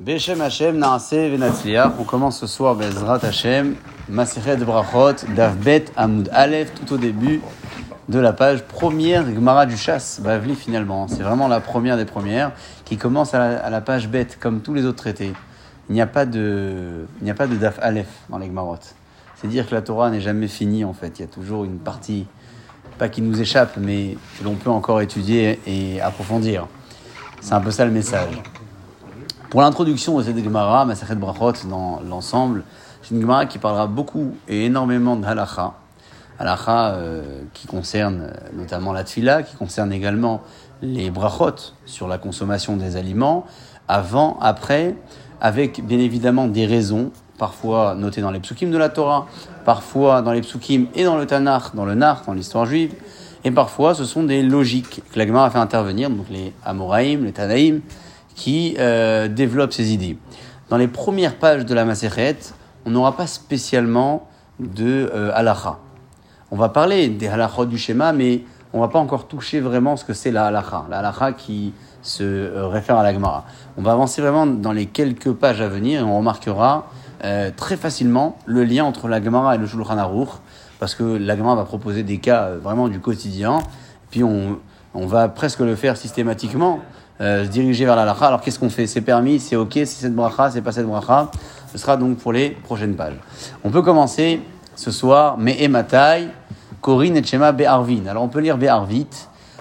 Beshem Hashem Naase Venatzliach. On commence ce soir Bezrat Hashem, Maseret Brachot, Davbet Amoud Aleph, tout au début de la page première Gemara du Chasse, Bavli finalement. C'est vraiment la première des premières qui commence à la, page Bet, comme tous les autres traités. Il n'y a pas de, il n'y a pas de Daf Aleph dans les Gemarot. C'est dire que la Torah n'est jamais finie en fait. Il y a toujours une partie, pas qui nous échappe, mais que l'on peut encore étudier et approfondir. C'est un peu ça le message. Pour l'introduction de cette Gemara, Masachet Brachot, dans l'ensemble, c'est une Gemara qui parlera beaucoup et énormément de halacha. Halacha euh, qui concerne euh, notamment la tfila, qui concerne également les brachot sur la consommation des aliments, avant, après, avec bien évidemment des raisons, parfois notées dans les psukim de la Torah, parfois dans les psukim et dans le Tanakh, dans le Nar, dans l'histoire juive, et parfois ce sont des logiques que la Gemara a fait intervenir, donc les Amoraïm, les Tanaïm, qui euh, développe ces idées. Dans les premières pages de la Maseret, on n'aura pas spécialement de euh, halacha. On va parler des halachot du schéma, mais on va pas encore toucher vraiment ce que c'est la halacha, la halacha qui se euh, réfère à la Gemara. On va avancer vraiment dans les quelques pages à venir et on remarquera euh, très facilement le lien entre la Gemara et le Shulchan Aruch, parce que la Gemara va proposer des cas vraiment du quotidien, puis on va presque le faire systématiquement. Euh, se diriger vers la lacha. Alors qu'est-ce qu'on fait? C'est permis, c'est ok, c'est cette bracha, c'est pas cette bracha. Ce sera donc pour les prochaines pages. On peut commencer ce soir, mais Ematai, Corinne et Shema Be'arvin. Alors on peut lire Be'arvit.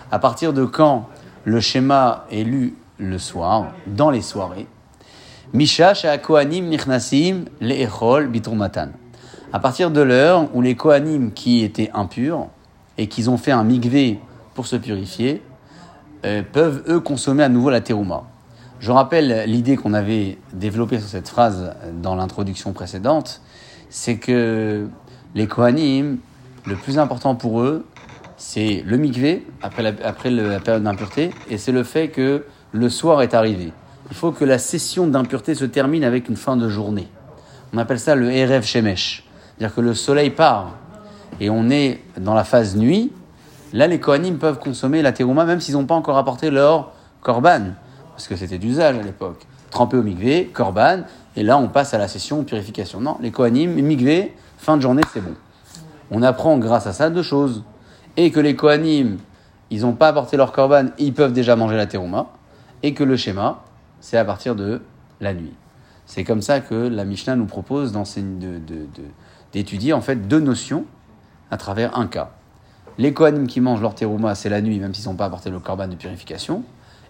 À partir de quand le schéma est lu le soir, dans les soirées? Misha Kohanim Nichnasim Le'echol Biturmatan. À partir de l'heure où les Kohanim qui étaient impurs et qu'ils ont fait un migvé pour se purifier, euh, peuvent, eux, consommer à nouveau la terouma. Je rappelle l'idée qu'on avait développée sur cette phrase dans l'introduction précédente, c'est que les Kohanim, le plus important pour eux, c'est le mikvé, après, la, période d'impureté, et c'est le fait que le soir est arrivé. Il faut que la session d'impureté se termine avec une fin de journée. On appelle ça le Erev Shemesh. C'est-à-dire que le soleil part, et on est dans la phase nuit, Là, les Kohanim peuvent consommer la terouma même s'ils n'ont pas encore apporté leur korban, parce que c'était d'usage à l'époque. Tremper au migvé, korban, et là on passe à la session purification. Non, les Kohanim, migvé, fin de journée, c'est bon. On apprend grâce à ça deux choses. Et que les Kohanim, ils n'ont pas apporté leur korban, ils peuvent déjà manger la terouma, et que le schéma, c'est à partir de la nuit. C'est comme ça que la Mishnah nous propose d'étudier en fait deux notions à travers un cas. Les Kohanim qui mangent leur terouma, c'est la nuit, même s'ils n'ont pas apporté le korban de purification.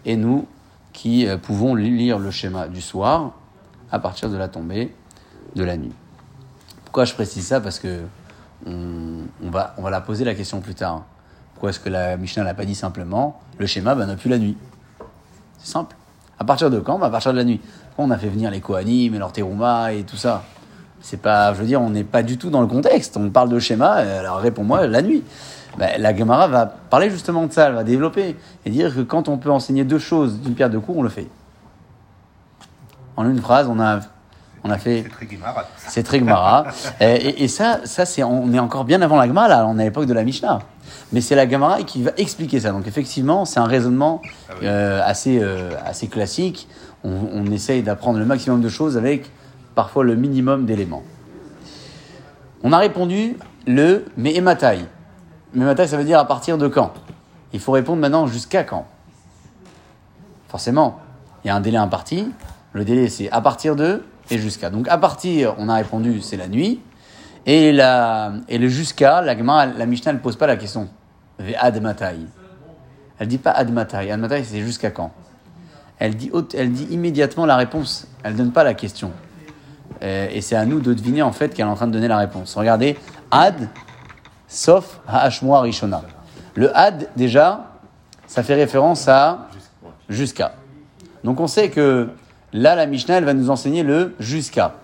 Et nous qui euh, pouvons lire le schéma du soir à partir de la tombée de la nuit. Pourquoi je précise ça? Parce que on, va, la poser la question plus tard. Pourquoi est-ce que la Mishnah l'a pas dit simplement? Le schéma ben, n'a plus la nuit. C'est simple. À partir de quand? Ben, À partir de la nuit. Pourquoi on a fait venir les Kohanim et leur terouma et tout ça? C'est pas, je veux dire, on n'est pas du tout dans le contexte. On parle de schéma, alors réponds-moi la nuit. Ben, la Gemara va parler justement de ça, elle va développer et dire que quand on peut enseigner deux choses d'une pierre deux coups, on le fait. En une phrase, on a, on a fait. C'est très Gemara. et, et, ça, ça c'est, on est encore bien avant la Gemara, là, on est à l'époque de la Mishnah. Mais c'est la Gemara qui va expliquer ça. Donc effectivement, c'est un raisonnement ah euh, assez, euh, assez classique. On, on essaye d'apprendre le maximum de choses avec parfois le minimum d'éléments. On a répondu le. Mais matin, ça veut dire à partir de quand? Il faut répondre maintenant jusqu'à quand? Forcément, il y a un délai imparti. Le délai, c'est à partir de et jusqu'à. Donc à partir, on a répondu, c'est la nuit. Et, la, et le jusqu'à, la, la Mishnah ne pose pas la question. Ad matai. Elle dit pas ad matai. Ad matai, c'est jusqu'à quand? Elle dit, elle dit immédiatement la réponse. Elle donne pas la question. Euh, et c'est à nous de deviner en fait qu'elle est en train de donner la réponse. Regardez, ad, sauf Hashmoa Rishona. Le Had, déjà, ça fait référence à jusqu'à. Donc on sait que là, la Mishnah, elle va nous enseigner le jusqu'à.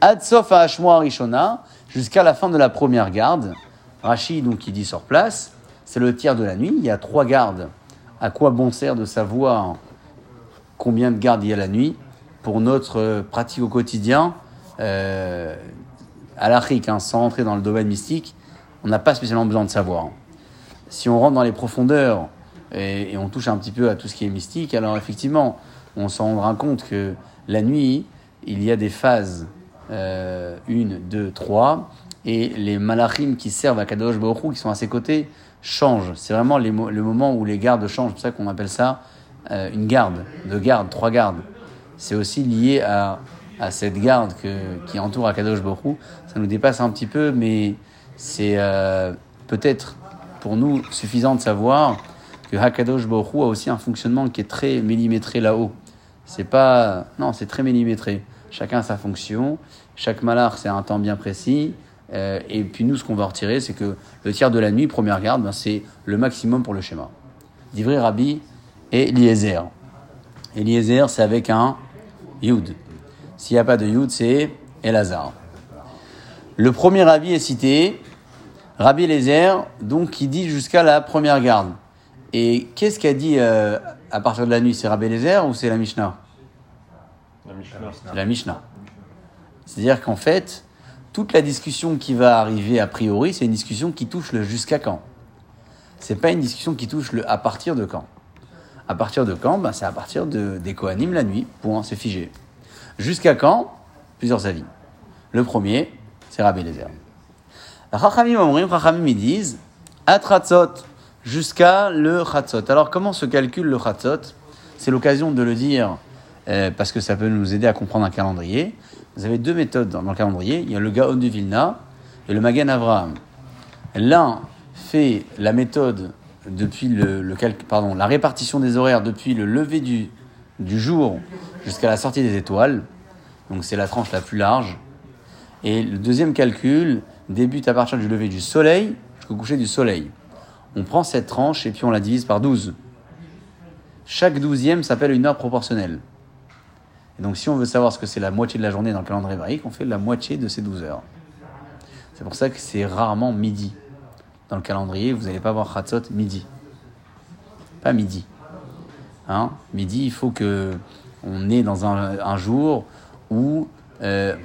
Ad sauf Hashmoa Rishona, jusqu'à la fin de la première garde. Rachid, donc, qui dit sur place, c'est le tiers de la nuit. Il y a trois gardes. À quoi bon sert de savoir combien de gardes il y a la nuit pour notre pratique au quotidien euh, à l'Afrique, hein, sans rentrer dans le domaine mystique on n'a pas spécialement besoin de savoir. Si on rentre dans les profondeurs et, on touche un petit peu à tout ce qui est mystique, alors effectivement, on s'en rendra compte que la nuit, il y a des phases, euh, une, deux, trois, et les malachim qui servent à Kadosh Baruch qui sont à ses côtés, changent. C'est vraiment le moment où les gardes changent. C'est pour ça qu'on appelle ça euh, une garde, deux gardes, trois gardes. C'est aussi lié à, à cette garde que, qui entoure Akadosh Hu. Ça nous dépasse un petit peu, mais c'est euh, peut-être pour nous suffisant de savoir que Hakadosh Hu a aussi un fonctionnement qui est très millimétré là-haut. C'est pas. Non, c'est très millimétré. Chacun a sa fonction. Chaque malach, c'est un temps bien précis. Euh, et puis nous, ce qu'on va retirer, c'est que le tiers de la nuit, première garde, ben, c'est le maximum pour le schéma. Divrei Rabbi et Eliezer. Eliezer, c'est avec un Yud. S'il n'y a pas de Yud, c'est Elazar. Le premier Rabbi est cité, Rabbi Eliezer, donc qui dit jusqu'à la première garde. Et qu'est-ce qu'a dit euh, à partir de la nuit C'est Rabbi Eliezer ou c'est la Mishnah? La Mishnah. C'est la Mishnah. C'est-à-dire qu'en fait, toute la discussion qui va arriver a priori, c'est une discussion qui touche le jusqu'à quand? C'est pas une discussion qui touche le à partir de quand? À partir de quand? Ben, C'est à partir de, des Kohanim la nuit. Point, c'est figé. Jusqu'à quand? Plusieurs avis. Le premier, c'est Rabbi Eliezer. Chachamim Omrim, Chachamim ils disent Atratzot, jusqu'à le Chatzot. Alors comment se calcule le Chatzot? C'est l'occasion de le dire euh, parce que ça peut nous aider à comprendre un calendrier. Vous avez deux méthodes dans le calendrier. Il y a le Gaon de Vilna et le Magen Avraham. L'un fait la méthode depuis le, le pardon, la répartition des horaires depuis le lever du, du jour jusqu'à la sortie des étoiles. Donc c'est la tranche la plus large. Et le deuxième calcul débute à partir du lever du soleil jusqu'au coucher du soleil. On prend cette tranche et puis on la divise par 12. Chaque douzième s'appelle une heure proportionnelle. Et donc si on veut savoir ce que c'est la moitié de la journée dans le calendrier hébraïque, on fait la moitié de ces 12 heures. C'est pour ça que c'est rarement midi. Dans le calendrier, vous n'allez pas voir Chatzot midi. Pas midi. Hein midi, il faut que on est dans un, un jour où euh,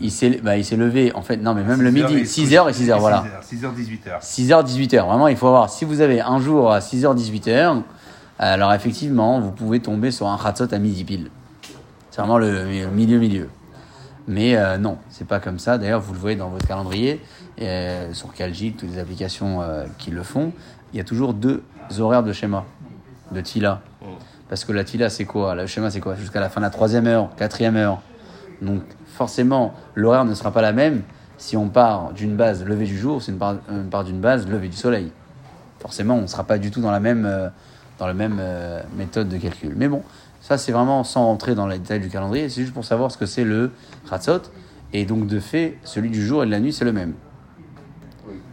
il s'est bah, il s'est levé. En fait, non, mais même le midi, 6h et 6h, voilà. 6h, 18h. 6h, 18h. Vraiment, il faut voir. Si vous avez un jour à 6h, 18h, alors effectivement, vous pouvez tomber sur un Chatzot à midi pile. C'est vraiment le milieu-milieu. Mais euh, non, c'est pas comme ça. D'ailleurs, vous le voyez dans votre calendrier, euh, sur Calgit, toutes les applications euh, qui le font, il y a toujours deux horaires de schéma, de Tila. Parce que la Tila, c'est quoi? Le schéma, c'est quoi? Jusqu'à la fin de la troisième heure, quatrième heure. Donc, forcément, l'horaire ne sera pas la même si on part d'une base levée du jour, c'est une part, une part d'une base levée du soleil. Forcément, on ne sera pas du tout dans la même, euh, dans la même euh, méthode de calcul. Mais bon, ça, c'est vraiment sans rentrer dans les détails du calendrier, c'est juste pour savoir ce que c'est le Khatzot. Et donc, de fait, celui du jour et de la nuit, c'est le même.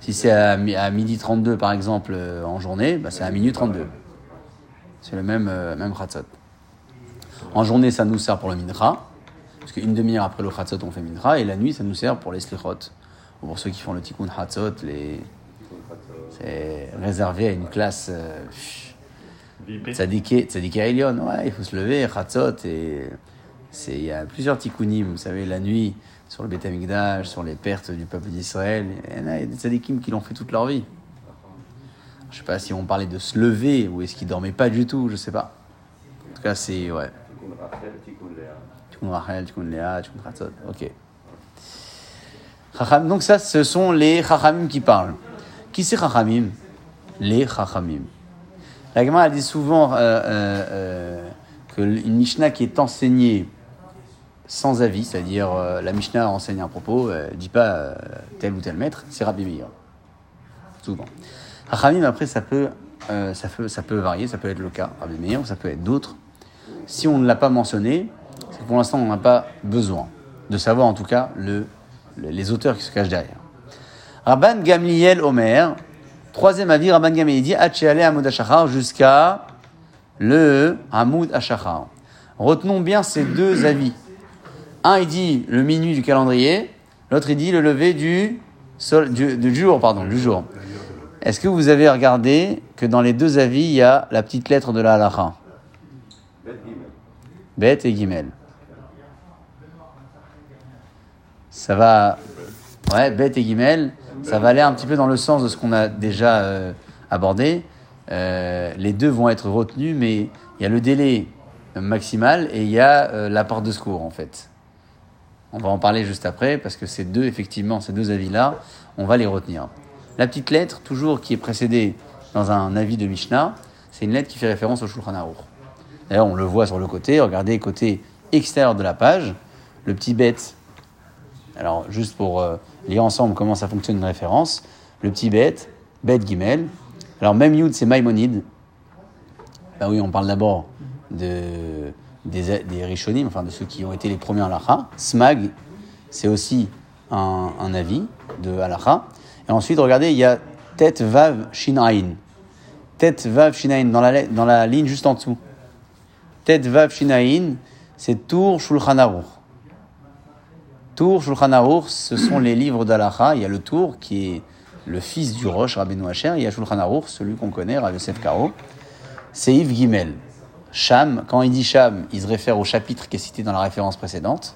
Si c'est à, à midi 32, par exemple, euh, en journée, bah, c'est à minuit 32. C'est le même, euh, même Khatzot. En journée, ça nous sert pour le Mincha, parce qu'une demi-heure après le Khatzot, on fait Mincha, et la nuit, ça nous sert pour les Slichot. Ou pour ceux qui font le Tikkun Khatzot, les... c'est réservé à une classe euh, VIP. Tzadiké, Tzadiké Elion. Ouais, il faut se lever, Khatzot, et c'est- il y a plusieurs Tikkunim, vous savez, la nuit, sur le Beth Amikdash, sur les pertes du peuple d'Israël. Il y en a des Tzadikim qui l'ont fait toute leur vie. Je sais pas si on parlait de se lever ou est-ce qu'ils dormaient pas du tout, je sais pas. En tout cas, c'est ouais. Ok. Donc ça, ce sont les Chachamim qui parlent. Qui c'est Chachamim Les Chachamim. La Gemara dit souvent euh, euh, euh, que une Mishnah qui est enseignée sans avis, c'est-à-dire euh, la Mishnah enseigne un propos, euh, dit pas euh, tel ou tel maître, c'est Rabbi Meir. Souvent. Chachamim, après, ça peut, euh, ça, peut, ça peut varier, ça peut être le cas, Rabbi Meir, ça peut être d'autres. Si on ne l'a pas mentionné, c'est que pour l'instant, on n'a pas besoin de savoir, en tout cas, le, le- les auteurs qui se cachent derrière. Rabban Gamliel Omer, troisième avis, Rabban Gamliel dit Hachéale Hamoud Ashachar jusqu'à le Hamoud Ashachar. Retenons bien ces deux avis. Un, il dit le minuit du calendrier, l'autre, il dit le lever du, sol, du, du jour. Pardon, du jour. Est-ce que vous avez regardé que dans les deux avis, il y a la petite lettre de la halacha Bet et Gimel. Ça va. Ouais, Bet et Gimel, ça va aller un petit peu dans le sens de ce qu'on a déjà euh, abordé. Euh, les deux vont être retenus, mais il y a le délai maximale et il y a euh, la porte de secours en fait. On va en parler juste après parce que ces deux, effectivement, ces deux avis-là, on va les retenir. La petite lettre, toujours qui est précédée dans un avis de Mishnah, c'est une lettre qui fait référence au Shulchan Aruch. D'ailleurs, on le voit sur le côté, regardez côté extérieur de la page, le petit bête. Alors, juste pour euh, lire ensemble comment ça fonctionne une référence, le petit bête, bête Gimel. Alors, même Yud, c'est Maïmonide. Ben oui, on parle d'abord de, des, Rishonim, enfin de ceux qui ont été les premiers en Lacha. Smag, c'est aussi un, un avis de Halacha. Et ensuite, regardez, il y a Tet Vav Shinaïn. Tet Vav Shinaïn, dans la, ligne juste en dessous. Tet Vav Shinaïn, c'est Tour Shulchan Aruch. Tour Shulchan Aruch, ce sont les livres d'Alacha. Il y a le Tour qui est le fils du Roche, Rabbeinu Hacher. Il y a Shulchan Aruch, celui qu'on connaît, Rav Yosef Karo. C'est Yves Gimel. Sham, quand il dit Sham, il se réfère au chapitre qui est cité dans la référence précédente.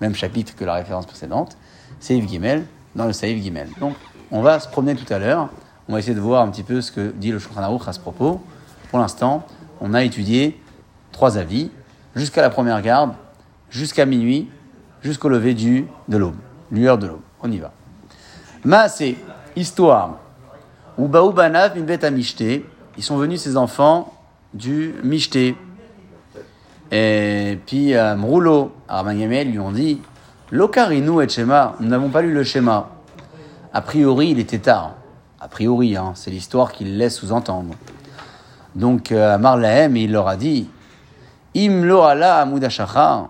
Même chapitre que la référence précédente. C'est Yves Gimel, dans le Saïf Gimel. Donc, on va se promener tout à l'heure. On va essayer de voir un petit peu ce que dit le Shulchan Aruch à ce propos. Pour l'instant, on a étudié trois avis, jusqu'à la première garde, jusqu'à minuit, jusqu'au lever du, de l'aube, lueur de l'aube. On y va. Ma, c'est histoire. Ubaou banav min bet amishté. Ils sont venus, ces enfants, du mishté. Et puis, euh, Mroulo, Arman Yamel, lui ont dit Lokarinu et Shema, nous n'avons pas lu le schéma. A priori, il était tard. A priori, hein, c'est l'histoire qu'il laisse sous-entendre. Donc, euh, Amar Lahem, il leur a dit Im lo ala amud hashachar.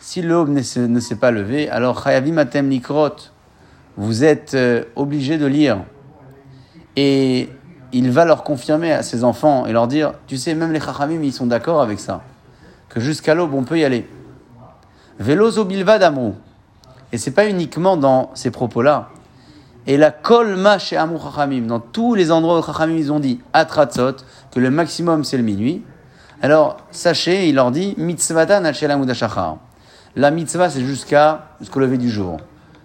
Si l'aube ne se- ne s'est pas levé, alors chayavim atem nikrot. Vous êtes euh, obligés de lire. Et il va leur confirmer à ses enfants et leur dire Tu sais, même les chachamim, ils sont d'accord avec ça. Que jusqu'à l'aube, on peut y aller. Velozo bilvad amrou. Et c'est pas uniquement dans ces propos-là. Et la kolma chez Amou Chachamim, dans tous les endroits où Chachamim ils ont dit atratzot, que le maximum c'est le minuit. Alors sachez, il leur dit mitzvatan amudashachar. La mitzvah c'est jusqu'à jusqu'au lever du jour.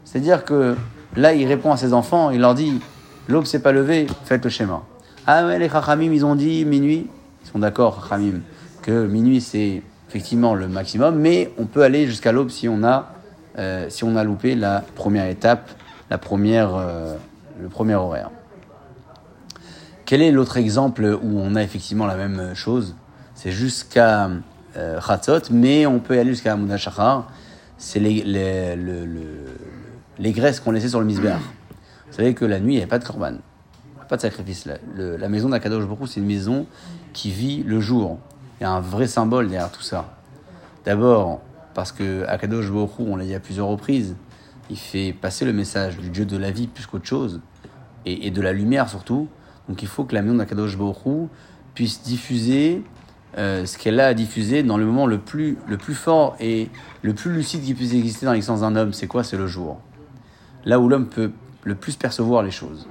C'est-à-dire que là il répond à ses enfants, il leur dit l'aube s'est pas levée, faites le schéma. Ah mais les Chachamim ils ont dit minuit, ils sont d'accord Chachamim que minuit c'est effectivement le maximum, mais on peut aller jusqu'à l'aube si on a euh, si on a loupé la première étape, la première, euh, le premier horaire. Quel est l'autre exemple où on a effectivement la même chose? C'est jusqu'à euh, Chatzot, mais on peut aller jusqu'à Shachar. C'est les, les, le- le- les graisses qu'on laissait sur le misbéach. Vous savez que la nuit, il n'y avait pas de korban, pas de sacrifice. La, maison d'Akadosh Baruch c'est une maison qui vit le jour. Il y a un vrai symbole derrière tout ça. D'abord, parce que Akadosh Baruch on l'a dit à plusieurs reprises, il fait passer le message du Dieu de la vie plus qu'autre chose, et, de la lumière surtout. Donc il faut que la maison d'Akadosh Baruch puisse diffuser euh, ce qu'elle a à diffuser dans le moment le plus, le plus fort et le plus lucide qui puisse exister dans l'existence d'un homme. C'est quoi? C'est le jour. Là où l'homme peut le plus percevoir les choses.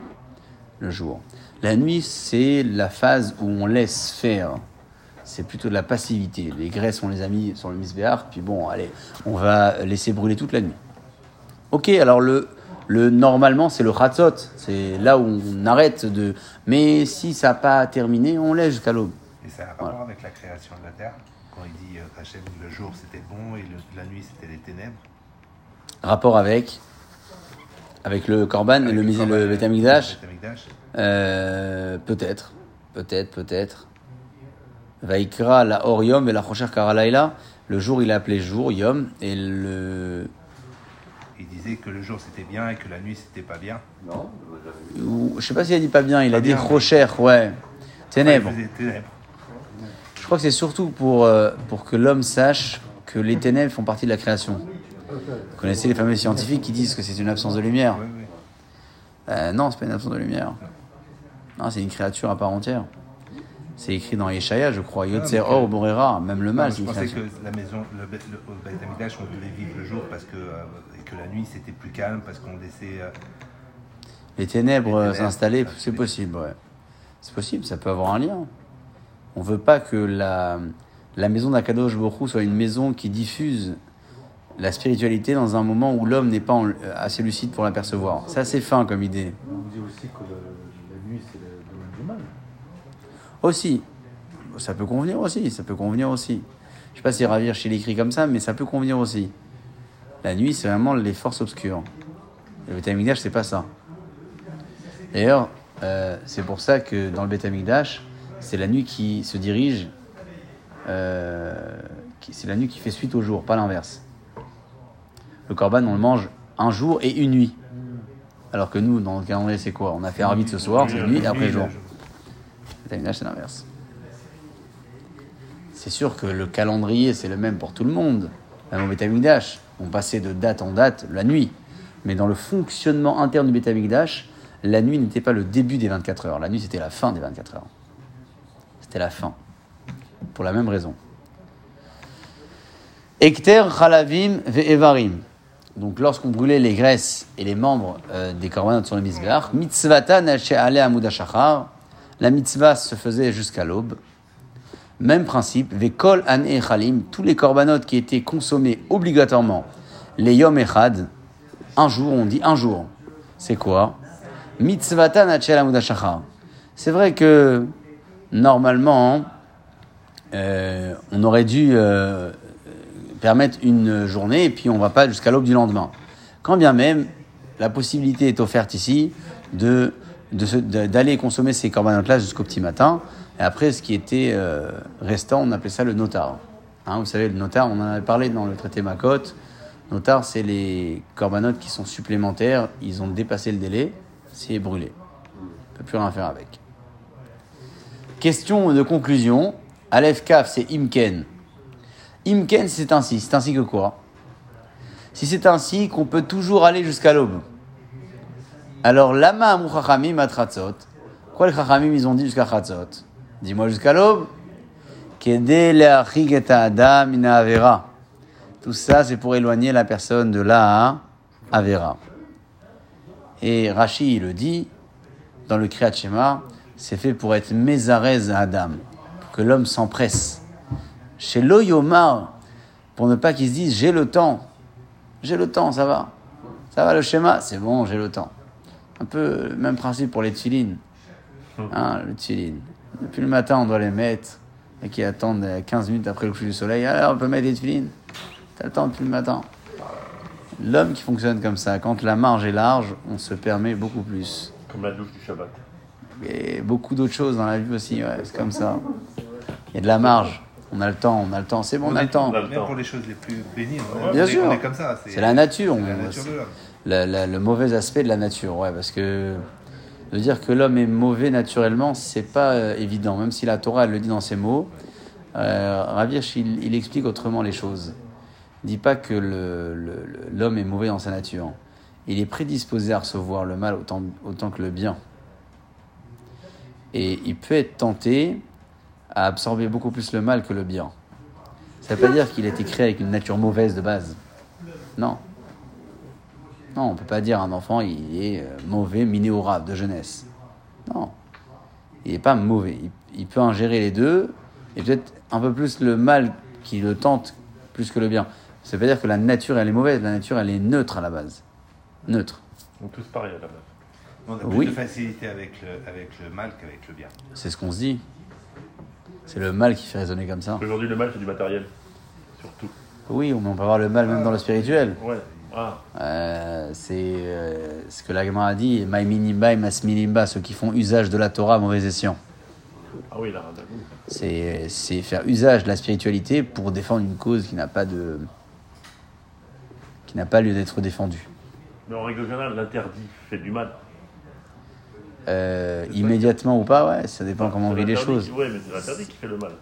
Le jour. La nuit, c'est la phase où on laisse faire c'est plutôt de la passivité. Les graisses, on les a mis sur le misbéar, puis bon, allez, on va laisser brûler toute la nuit. Ok, alors le, le normalement, c'est le khatzot, c'est là où on arrête de. Mais si ça n'a pas terminé, on laisse jusqu'à l'aube. Et ça a un rapport avec la création de la terre Quand il dit euh, Hachem, le jour c'était bon et le- la nuit c'était les ténèbres? Rapport avec avec le korban et le, le Amikdash. Euh, peut-être, peut-être, peut-être. Vaikra la or yom et la chocher karalaila. Le jour, il est appelé jour, yom, et le. Il disait que le jour c'était bien et que la nuit c'était pas bien. ou- Je sais pas s'il a dit pas bien, il a dit chocher, ouais. Ténèbres. Ténèbres. Je crois que c'est surtout pour, euh, pour que l'homme sache que les ténèbres font partie de la création. Vous connaissez les fameux scientifiques qui disent que c'est une absence de lumière Oui, oui. Euh, Non, c'est pas une absence de lumière. Non, c'est une créature à part entière. C'est écrit dans Yeshaya, je crois. Yotzer Or Borera, même le mal, Non, c'est je pensais que la maison, le, le, Amikdash, on devait vivre le jour parce que, euh, et que la nuit c'était plus calme parce qu'on laissait. euh, Les ténèbres euh, s'installer, c'est possible, ouais. C'est possible, ça peut avoir un lien. On veut pas que la, la maison d'Akadosh Borou soit une maison qui diffuse la spiritualité dans un moment où l'homme n'est pas en- assez lucide pour l'apercevoir. C'est assez fin comme idée. On dit aussi que le- la nuit, c'est le domaine du mal. Aussi, ça peut convenir aussi, ça peut convenir aussi. Je sais pas si Ravir chez l'écrit comme ça, mais ça peut convenir aussi. La nuit, c'est vraiment les forces obscures. Le Beth Amikdash, c'est pas ça. D'ailleurs, euh, c'est pour ça que dans le Beth Amikdash, c'est la nuit qui se dirige, euh, c'est la nuit qui fait suite au jour, pas l'inverse. Le korban, on le mange un jour et une nuit. Alors que nous, dans le calendrier, c'est quoi? On a fait Arvit ce soir, c'est nuit, et après jour. Beth Amikdash, c'est sûr que le calendrier, c'est le même pour tout le monde. Même au Beth Amikdash, on passait de date en date la nuit. Mais dans le fonctionnement interne du Beth Amikdash, la nuit n'était pas le début des 24 heures. La nuit, c'était la fin des 24 heures. C'était la fin. Pour la même raison. Ekter, Chalavim, Ve'evarim. Donc, lorsqu'on brûlait les graisses et les membres euh, des korbanot sur le Mizbeach, mitzvata ale amud hashachar, la mitzvah se faisait jusqu'à l'aube. Même principe, Vekol an echalim, tous les korbanot qui étaient consommés obligatoirement, les yom echad, un jour, on dit un jour. C'est quoi? Mitzvata nachel amud hashachar. C'est vrai que, normalement, euh, on aurait dû euh, permettre une journée et puis on va pas jusqu'à l'aube du lendemain. Quand bien même, la possibilité est offerte ici de- d'aller consommer ces corbanotes-là jusqu'au petit matin. Et après, ce qui était euh, restant, on appelait ça le notar. Hein, vous savez, le notar, on en avait parlé dans le traité Makot. Notar, c'est les corbanotes qui sont supplémentaires. Ils ont dépassé le délai, c'est brûlé. On peut plus rien faire avec. Question de conclusion. Aleph Kaf, c'est Imken. Imken, c'est ainsi. C'est ainsi que quoi? Si c'est ainsi qu'on peut toujours aller jusqu'à l'aube. Alors, lama amou chachamim atratzot. Quoi les chachamim, ils ont dit jusqu'à chatzot? Dis-moi jusqu'à l'aube. Tout ça, c'est pour éloigner la personne de la avera. Et Rashi, il le dit, dans le Kriyat Shema, c'est fait pour être mezarez à Adam, que l'homme s'empresse. Chez l'Oyomar, pour ne pas qu'il se dise j'ai le temps, j'ai le temps, ça va. Ça va le schéma C'est bon, j'ai le temps. Un peu le même principe pour les tfilines. Hein, le. Depuis le matin, on doit les mettre et qui attendent euh, 15 minutes après le coucher du soleil. Alors, on peut mettre les tfilines. T'as le temps depuis le matin. L'homme qui fonctionne comme ça, quand la marge est large, on se permet beaucoup plus. Comme la douche du Shabbat. Et beaucoup d'autres choses dans la vie aussi, ouais, c'est comme ça. Il y a de la marge. On a le temps, on a le temps. C'est bon, on a le temps. Même temps. pour les choses les plus on bien est- sûr. On est comme ça. C'est la nature. c'est la nature de l'homme. Le mauvais aspect de la nature, ouais, parce que de dire que l'homme est mauvais naturellement, c'est pas euh, évident, même si la Torah elle le dit dans ses mots. Euh, il, explique autrement les choses. Il dit pas que l'homme est mauvais dans sa nature. Il est prédisposé à recevoir le mal autant, autant que le bien. Et il peut être tenté à absorber beaucoup plus le mal que le bien. Ça ne veut pas dire qu'il a été créé avec une nature mauvaise de base. Non. Non, on ne peut pas dire un enfant il est euh, mauvais, minéorable de jeunesse. Non. Il n'est pas mauvais. Il, il peut ingérer les deux et peut-être un peu plus le mal qui le tente plus que le bien. Ça veut pas dire que la nature elle est mauvaise. La nature elle est neutre à la base. Neutre. Donc tous pareils à la base. On a plus Oui. de facilité avec le, avec le mal qu'avec le bien. C'est ce qu'on se dit. C'est le mal qui fait raisonner comme ça. Aujourd'hui, le mal, c'est du matériel. Surtout. Oui, mais on peut avoir le mal même dans le spirituel. Ouais. Ah, Euh, c'est euh, ce que l'Agma a dit, Maïminimba et Masminimba, ceux qui font usage de la Torah à mauvais escient. ah oui, là. C'est c'est faire usage de la spiritualité pour défendre une cause qui n'a pas de qui n'a pas lieu d'être défendue. Mais en règle générale, l'interdit fait du mal. Euh, immédiatement ou pas, ouais, ça dépend comment on vit les choses. Ouais, mais c'est l'interdit qui fait le mal.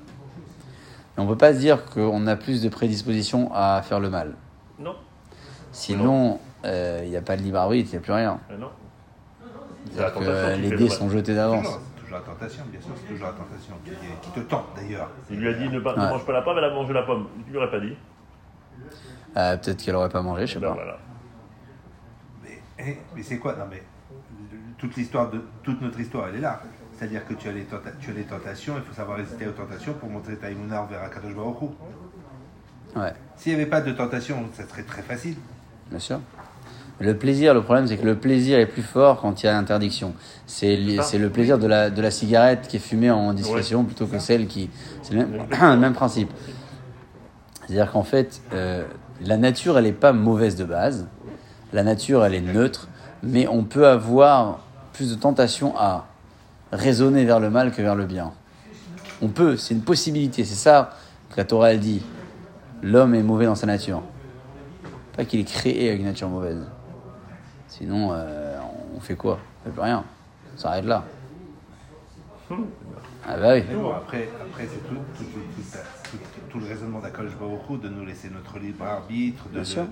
Mais on peut pas se dire qu'on a plus de prédisposition à faire le mal. Non Sinon, euh, il n'y a pas de libre arbitre, il n'y a plus rien. Mais non. C'est-à-dire que les dés sont jetés d'avance. Toujours, c'est toujours la tentation, bien sûr, c'est toujours la tentation qui, te tente d'ailleurs. Il lui a dit ne, pas, ne mange pas la pomme, elle a mangé la pomme. Tu lui aurais pas dit. Euh, Peut-être qu'elle aurait pas mangé, je sais Ben pas. voilà. Mais, eh, mais c'est quoi Non mais toute l'histoire de toute notre histoire, elle est là. C'est-à-dire que tu as, les tu as les tentations, il faut savoir résister aux tentations pour montrer ta imuna vers Akadosh Baruch. Ouais, S'il n'y avait pas de tentation, ça serait très facile. Bien sûr. Le plaisir, le problème, c'est que le plaisir est plus fort quand il y a interdiction. C'est le plaisir de la, de la cigarette qui est fumée en discrétion plutôt que celle qui. C'est le même, le même principe. C'est-à-dire qu'en fait, euh, la nature, elle n'est pas mauvaise de base. La nature, elle est neutre. Mais on peut avoir plus de tentation à raisonner vers le mal que vers le bien. On peut, c'est une possibilité. C'est ça que la Torah, elle dit. L'homme est mauvais dans sa nature. Pas qu'il est créé avec une nature mauvaise. Sinon, euh, on fait quoi? On fait plus rien. On s'arrête là. Ah bah oui. Mais bon, après, après c'est tout, tout, le raisonnement d'Akol Baruch de nous laisser notre libre arbitre, de faire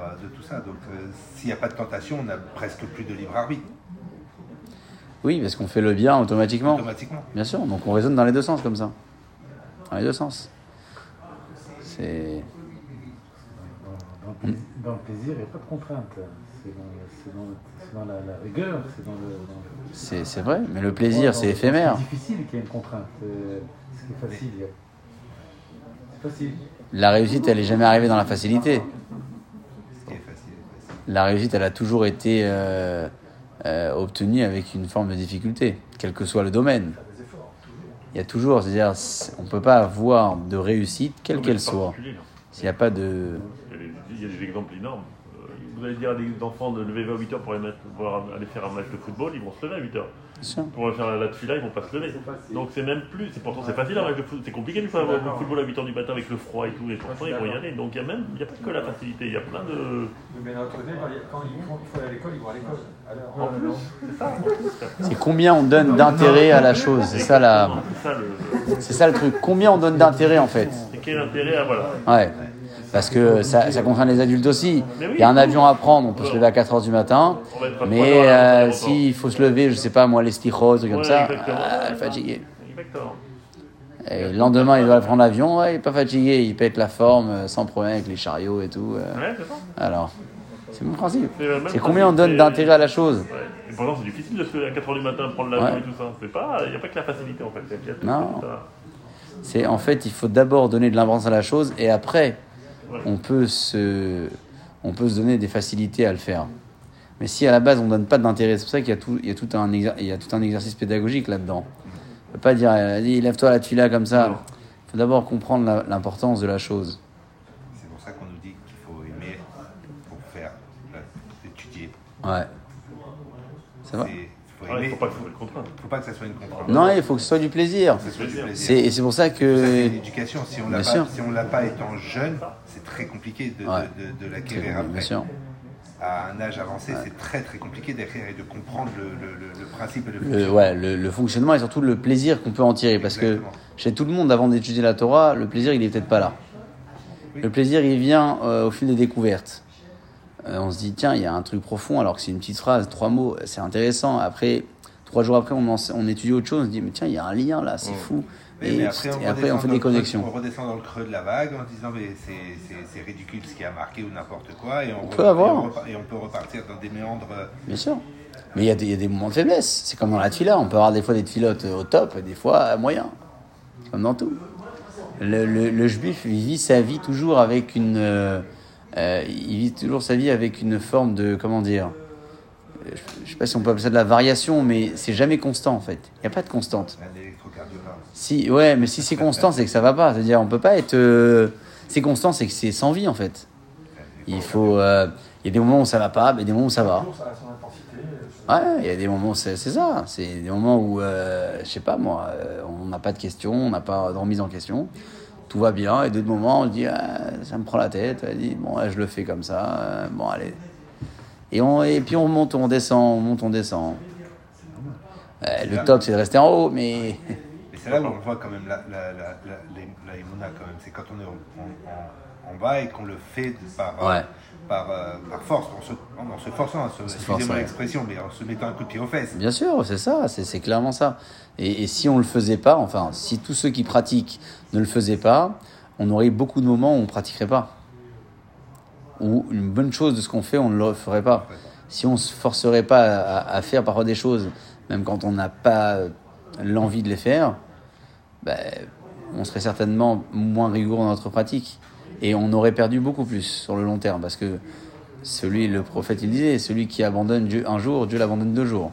euh, de tout ça. Donc, euh, s'il n'y a pas de tentation, on n'a presque plus de libre arbitre, Oui, parce qu'on fait le bien automatiquement. automatiquement. Bien sûr, donc on raisonne dans les deux sens comme ça. Dans les deux sens. C'est. Dans, dans le plaisir- il n'y a pas de contrainte. C'est dans, c'est dans, c'est dans la, la rigueur, c'est dans le. dans le- C'est c'est vrai, mais le plaisir, c'est dans- éphémère. C'est difficile qu'il y ait une contrainte. euh, Ce qui est facile. C'est facile. La réussite, elle est jamais arrivée dans la facilité. La réussite, elle a toujours été euh, euh, obtenue avec une forme de difficulté, quel que soit le domaine. Il y a toujours, c'est-à-dire, c'est- on ne peut pas avoir de réussite, quelle qu'elle soit, s'il n'y a pas de. Il y, a des, exemples énormes. Euh, Vous allez dire à des enfants de lever à 8h pour aller, mettre, voir, aller faire un match de football, ils vont se lever à 8h. Bien sûr. Pour aller faire la tefila, ils vont pas se lever. Donc c'est même plus, c'est pourtant c'est facile un match de foot, c'est compliqué de faire le football à 8h du matin avec le froid et tout, et pourtant ils vont y aller. Donc il y a même, il n'y a pas que la facilité, il y a plein de... Mais d'un autre côté, quand il- quand il faut, il faut aller à l'école, ils vont à l'école. En plus, c'est ça. C'est combien on donne d'intérêt à la chose, c'est ça, la... C'est ça le... c'est ça le truc. Combien on donne d'intérêt en fait? C'est quel intérêt à... Voilà. Ouais. Parce que ça, ça concerne les adultes aussi. Oui. Il y a un avion à prendre, on peut se lever à 4h du matin. Mais euh, s'il faut se lever, je sais pas moi, les stichos, comme Ouais, ça, ah, fatigué. Exactement. Et le lendemain, il doit prendre l'avion, ouais, il est pas fatigué, il pète la forme euh, sans problème avec les chariots et tout. euh. Ouais, c'est ça. Alors, c'est le même principe. C'est combien on donne d'intérêt à la chose? Ouais. Et pourtant, c'est difficile de se lever à 4h du matin, prendre l'avion et tout ça. Il n'y a pas que la facilité en fait. Non. C'est en fait, il faut d'abord donner de l'importance à la chose et après. On peut se, on peut se donner des facilités à le faire. Mais si à la base on donne pas d'intérêt, c'est pour ça qu'il y a tout, il y a tout un, il y a tout un exercice pédagogique là-dedans. On peut pas dire, euh, lève-toi là, tu là comme ça. Il faut d'abord comprendre l'importance de la chose. C'est pour ça qu'on nous dit qu'il faut aimer pour faire, euh, étudier. Ouais. Ça va C'est- Il Ouais, il aimer. faut pas que ce soit une contrainte. faut pas que ça soit une contrainte. Non, il faut que ce soit du plaisir. C'est- plaisir. C'est, et c'est pour ça C'est pour que. une éducation. Si on l'a Bien pas, sûr. si on l'a pas étant jeune, c'est très compliqué de, de- Ouais. de, de Très l'acquérir bien, après. bien sûr. À un âge avancé, c'est très très compliqué d'acquérir et de comprendre le, le, le, le principe et le fonctionnement. ouais, le, fonctionnement et surtout le plaisir qu'on peut en tirer. Parce que chez tout le monde, avant d'étudier la Torah, le plaisir, il est peut-être pas là. Oui. Le plaisir, il vient euh, au fil des découvertes. Euh, on se dit, tiens, il y a un truc profond, alors que c'est une petite phrase, trois mots, c'est intéressant. Après, trois jours après, on, en- on étudie autre chose, on se dit, mais tiens, il y a un lien là, c'est fou. Oui, et, mais après, on, et après, redescend on fait dans des le creux- connexions. on redescend dans le creux de la vague en disant mais c'est- ridicule ce qui a marqué ou n'importe quoi et on, peut avoir. et on repart- et on peut repartir dans des méandres. euh, Bien sûr. Mais il y, a des- il y a des moments de faiblesse. C'est comme dans la tefila. On peut avoir des fois des tefilotes au top et des fois à moyen. Comme dans tout. Le, le, le juif, il vit sa vie toujours avec une. euh, euh, il vit toujours sa vie avec une forme de. Comment dire euh, Je ne sais pas si on peut appeler ça de la variation, mais c'est jamais constant en fait. Il n'y a pas de constante. Si, ouais, mais si c'est constant, c'est que ça va pas. C'est-à-dire, on peut pas être. euh, c'est constant, c'est que c'est sans vie en fait. Il faut. euh, Il y a des moments où ça va pas, mais des moments où ça va. toujours, ça a son intensité. euh, Ouais, il y a des moments, c'est c'est ça. C'est des moments où, euh, je sais pas moi, on n'a pas de questions, on n'a pas de remise en question. Tout va bien. Et d'autres moments, on se dit, ah, ça me prend la tête. Vas-y, bon, je le fais comme ça. bon, allez. Et, on, et puis on monte, on descend, on monte, on descend. Euh, le top, c'est de rester en haut, mais. Et c'est là où on voit quand même la, la, la, la, Emouna, quand même. C'est quand on est en, en, en bas et qu'on le fait par, euh, Ouais. par, euh, par force, en se, en se forçant, en se, excusez-moi l'expression, mais en se mettant un coup de pied aux fesses. Bien sûr, c'est ça, c'est c'est clairement ça. Et, et si on le faisait pas, enfin, si tous ceux qui pratiquent ne le faisaient pas, on aurait beaucoup de moments où on pratiquerait pas. Ou une bonne chose de ce qu'on fait, on ne le ferait pas. Si on se forcerait pas à, faire parfois des choses, même quand on n'a pas l'envie de les faire, ben, on serait certainement moins rigoureux dans notre pratique. Et on aurait perdu beaucoup plus sur le long terme. Parce que celui, le prophète, il disait, celui qui abandonne Dieu un jour, Dieu l'abandonne deux jours.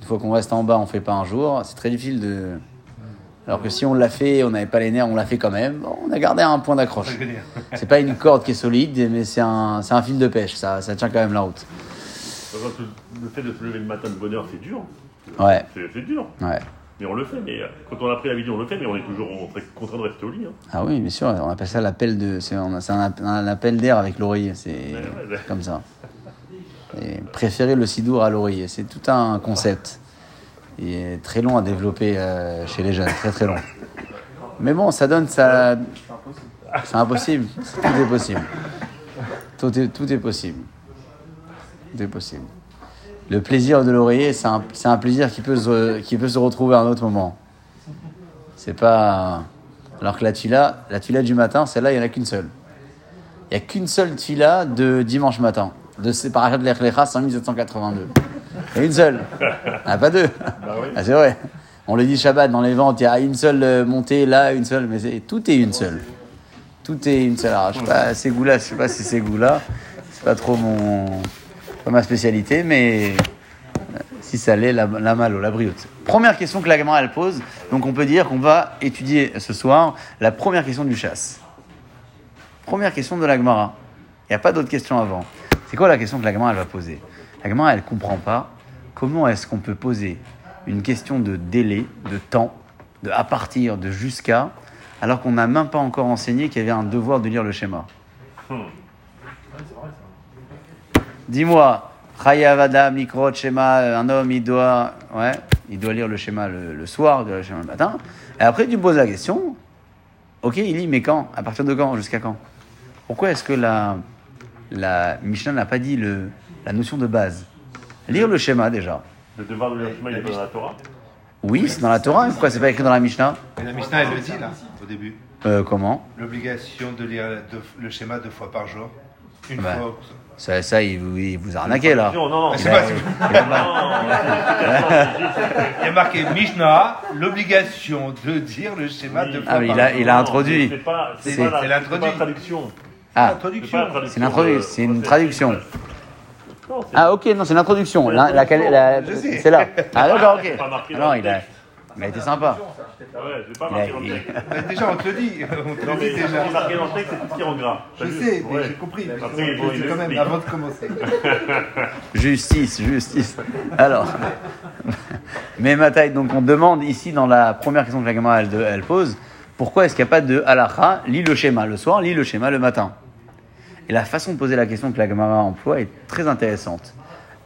Une fois qu'on reste en bas, on fait pas un jour, c'est très difficile de. Alors que si on l'a fait, on n'avait pas les nerfs, on l'a fait quand même, bon, on a gardé un point d'accroche. C'est pas une corde qui est solide, mais c'est un, fil de pêche, ça, ça tient quand même la route. Le fait de se lever le matin de bonne heure, c'est dur. Ouais, C'est dur. ouais. Mais on le fait. Mais quand on a pris l'habitude, on le fait. Mais on est toujours contraint de rester au lit. Hein. Ah oui, bien sûr, on appelle ça l'appel de. C'est un, app- un appel d'air avec l'oreiller, c'est ouais, ouais. comme ça. Et préférer le sidour à l'oreiller, c'est tout un concept. Il est très long à développer euh, chez les jeunes, très très long. Mais bon, ça donne ça. C'est impossible, tout est possible. Tout est, tout est possible. Tout est possible. Le plaisir de l'oreiller, c'est un, un plaisir qui peut, se, qui peut se retrouver à un autre moment. C'est pas. Alors que la tula, la tula du matin, celle-là, il n'y en a qu'une seule. Il n'y a qu'une seule tula de dimanche matin. De séparation de l'Echlecha 5782. A une seule. Il n'y en a pas deux. oui. Ah, c'est vrai. On le dit Shabbat dans les ventes, il y a une seule euh, montée là, une seule, mais c'est- tout est une seule. Tout est une seule. Alors, je sais pas, ces goûts-là, je sais pas si ces goûts-là, c'est pas trop mon, pas ma spécialité, mais euh, si ça l'est, la, la malo, la brioute. Première question que la Gemara elle pose, donc on peut dire qu'on va étudier ce soir la première question du chasse. Première question de la Gemara. Il n'y a pas d'autres questions avant. C'est quoi la question que la Gemara elle va poser? Elle comprend pas comment est-ce qu'on peut poser une question de délai, de temps, de à partir, de jusqu'à, alors qu'on n'a même pas encore enseigné qu'il y avait un devoir de lire le schéma. Dis-moi, schéma, euh, un homme, il doit, ouais, il doit lire le schéma le, soir, il doit lire le schéma le matin. Et après, tu poses la question, ok, il lit, mais quand? À partir de quand? Jusqu'à quand? Pourquoi est-ce que la, la Mishnah n'a pas dit le, la notion de base Lire le schéma déjà. Le devoir de l'enseignement, il est pas dans la Torah. Oui, c'est dans la Torah, mais pourquoi c'est pas écrit dans la Mishnah Mais la Mishnah, elle le dit là, au début. euh, Comment L'obligation de lire le schéma deux fois par jour. Une Ouais. fois. ça, ça, il, vous- il vous a arnaqué là. Non, non, non. Ah, c'est Il a- pas- c'est- il a mal- Il y a marqué Mishnah, l'obligation de dire le schéma deux fois Ah, mais par il a- jour. il a introduit. C'est pas, la, traduction. Ah, C'est Introduction. pas la traduction. C'est une traduction. Non, ah, ok, non, c'est l'introduction. La, la, la- Je sais. c'est là. Ah, d'accord, ok. Pas Ah non, il a, texte. il a été sympa. Ah ouais, c'est pas Il a- marqué dans le il- texte. Bah, déjà, on te le dit. On te Non, le mais dit c'est déjà. marqué dans le texte, c'est tout ce qui est en gras. Je sais, mais Ouais. j'ai compris. Mais Après, il faut- il c'est quand même avant de commencer. Justice, justice. Alors, mais ma taille, donc on demande ici dans la première question que la Gemara elle, elle pose, pourquoi est-ce qu'il n'y a pas de halacha, lis le schéma le soir, lis le schéma le matin? Et la façon de poser la question que la Gemara emploie est très intéressante.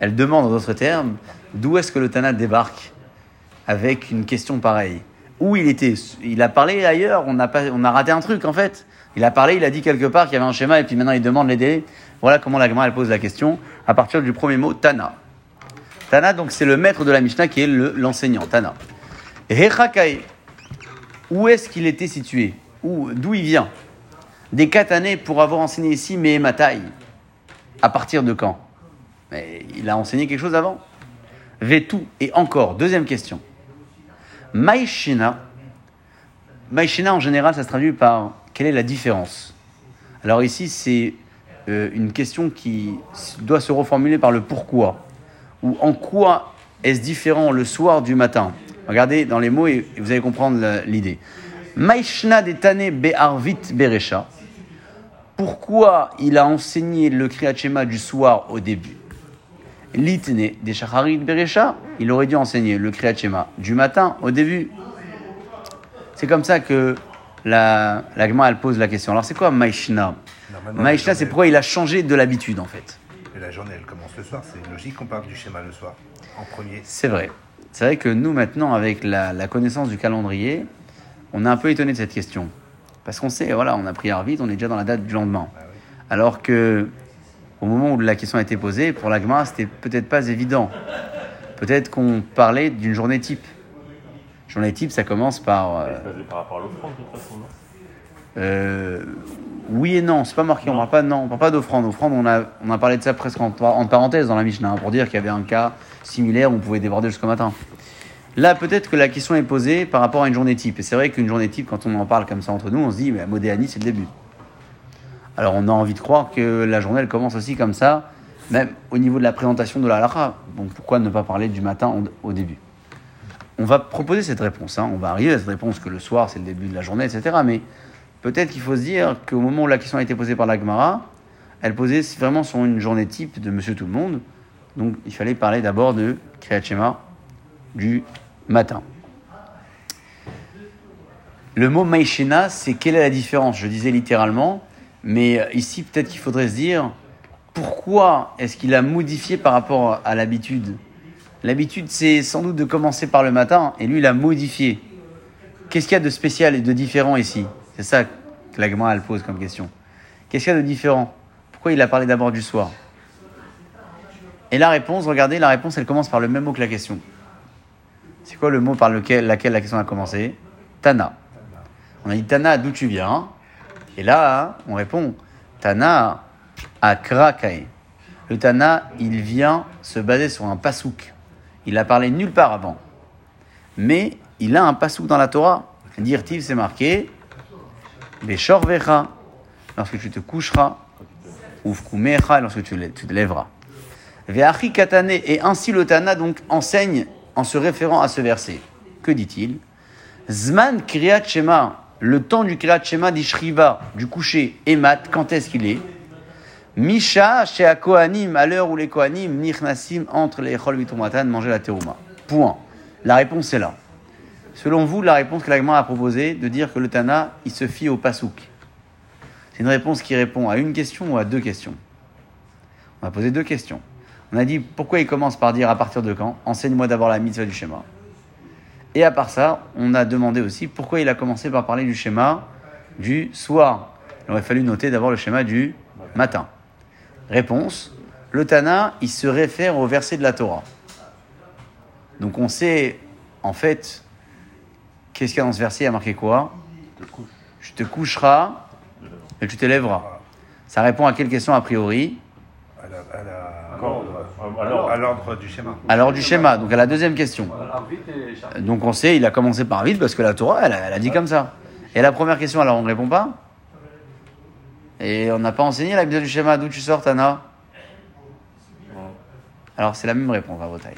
Elle demande en d'autres termes, d'où est-ce que le Tana débarque avec une question pareille? Où il était? Il a parlé ailleurs, on a, raté un truc en fait. Il a parlé, il a dit quelque part qu'il y avait un schéma et puis maintenant il demande les. Voilà comment la Gemara pose la question à partir du premier mot Tana. Tana, donc c'est le maître de la Mishnah qui est le- l'enseignant, Tana. Hechakai, où est-ce qu'il était situé? Où- D'où il vient? Des quatre années pour avoir enseigné ici, mais Matai. À partir de quand? Mais il a enseigné quelque chose avant? Vetou, et encore, deuxième question. Maïshina, Maïshina en général, ça se traduit par quelle est la différence? Alors ici, c'est euh, une question qui doit se reformuler par le pourquoi. Ou en quoi est-ce différent le soir du matin? Regardez dans les mots et vous allez comprendre l'idée. Maïshna be'arvit beresha. Pourquoi il a enseigné le Kriyat Shema du soir au début Litne des Shacharit beresha. Il aurait dû enseigner le Kriyat Shema du matin au début. C'est comme ça que la, la elle pose la question. Alors c'est quoi Maïshna, la c'est pourquoi il a changé de l'habitude en fait. Et la journée, elle commence le soir. C'est logique qu'on parle du schéma le soir, en premier. C'est vrai. C'est vrai que nous, maintenant, avec la, la connaissance du calendrier, on est un peu étonné de cette question. Parce qu'on sait, voilà, on a pris vite, on est déjà dans la date du lendemain. Oui. Alors que, au moment où la question a été posée, pour l'agma, c'était peut-être pas évident. Peut-être qu'on parlait d'une journée type. Journée type, ça commence par. euh, C'est basé par rapport à l'offrande, de toute façon, non? Euh, oui et non, c'est pas marqué, on parle pas, non, on parle pas d'offrande. Offrande, on a, on a parlé de ça presque en, en parenthèse dans la Mishnah, hein, pour dire qu'il y avait un cas similaire où on pouvait déborder jusqu'au matin. Là, peut-être que la question est posée par rapport à une journée type. Et c'est vrai qu'une journée type, quand on en parle comme ça entre nous, on se dit, mais Modéani, c'est le début. Alors on a envie de croire que la journée elle commence aussi comme ça, même au niveau de la présentation de la halakha. Donc pourquoi ne pas parler du matin au- début? On va proposer cette réponse, hein. on va arriver à cette réponse que le soir c'est le début de la journée, etc. Mais peut-être qu'il faut se dire qu'au moment où la question a été posée par la Gemara, elle posait vraiment sur une journée type de Monsieur Tout le Monde. Donc il fallait parler d'abord de Kriyat du matin. Le mot Maïshena, c'est quelle est la différence? Je disais littéralement, mais euh, ici peut-être qu'il faudrait se dire pourquoi est-ce qu'il a modifié par rapport à l'habitude? L'habitude, c'est sans doute de commencer par le matin, et lui, il a modifié. Qu'est-ce qu'il y a de spécial et de différent ici? C'est ça que la Gemara, elle pose comme question. Qu'est-ce qu'il y a de différent? Pourquoi il a parlé d'abord du soir? Et la réponse, regardez, la réponse, elle commence par le même mot que la question. C'est quoi le mot par lequel laquelle la question a commencé Tana. On a dit Tana, d'où tu viens Et là, on répond Tana à Krakae. Le Tana, il vient se baser sur un pasouk. Il a parlé nulle part avant. Mais il a un pasouk dans la Torah. Dirtiv, c'est marqué Beshorvecha, lorsque tu te coucheras, ou lorsque tu te lèveras. Ve'achi katane, et ainsi le Tana donc enseigne en se référant à ce verset. Que dit-il Zman Kriyat Shema, le temps du Kriyat Shema d'Ishriva, du coucher, Emat, quand est-ce qu'il est Misha chez Kohanim, à l'heure où les Kohanim, Nichnasim, entre les Echol Vitumatan, manger la terouma. Point. La réponse est là. Selon vous, la réponse que l'Agma a proposée, de dire que le Tana, il se fie au Pasouk. C'est une réponse qui répond à une question ou à deux questions. On a posé deux questions. On a dit pourquoi il commence par dire à partir de quand? Enseigne-moi d'abord la mitzvah du schéma. Et à part ça, on a demandé aussi pourquoi il a commencé par parler du schéma du soir. Il aurait fallu noter d'abord le schéma du matin. Réponse le Tana, il se réfère au verset de la Torah. Donc on sait, en fait, qu'est-ce qu'il y a dans ce verset? Il y a marqué quoi? Tu te coucheras et tu t'élèveras. Ça répond à quelle question a priori? À la- à la- Alors, à l'ordre du schéma. Alors du schéma, donc à la deuxième question. Donc on sait, il a commencé par vite parce que la Torah, elle, a- elle a dit comme ça. Et la première question, alors on ne répond pas? Et on n'a pas enseigné la Bible du schéma, d'où tu sors, Tana? Alors c'est la même réponse, Rabotai.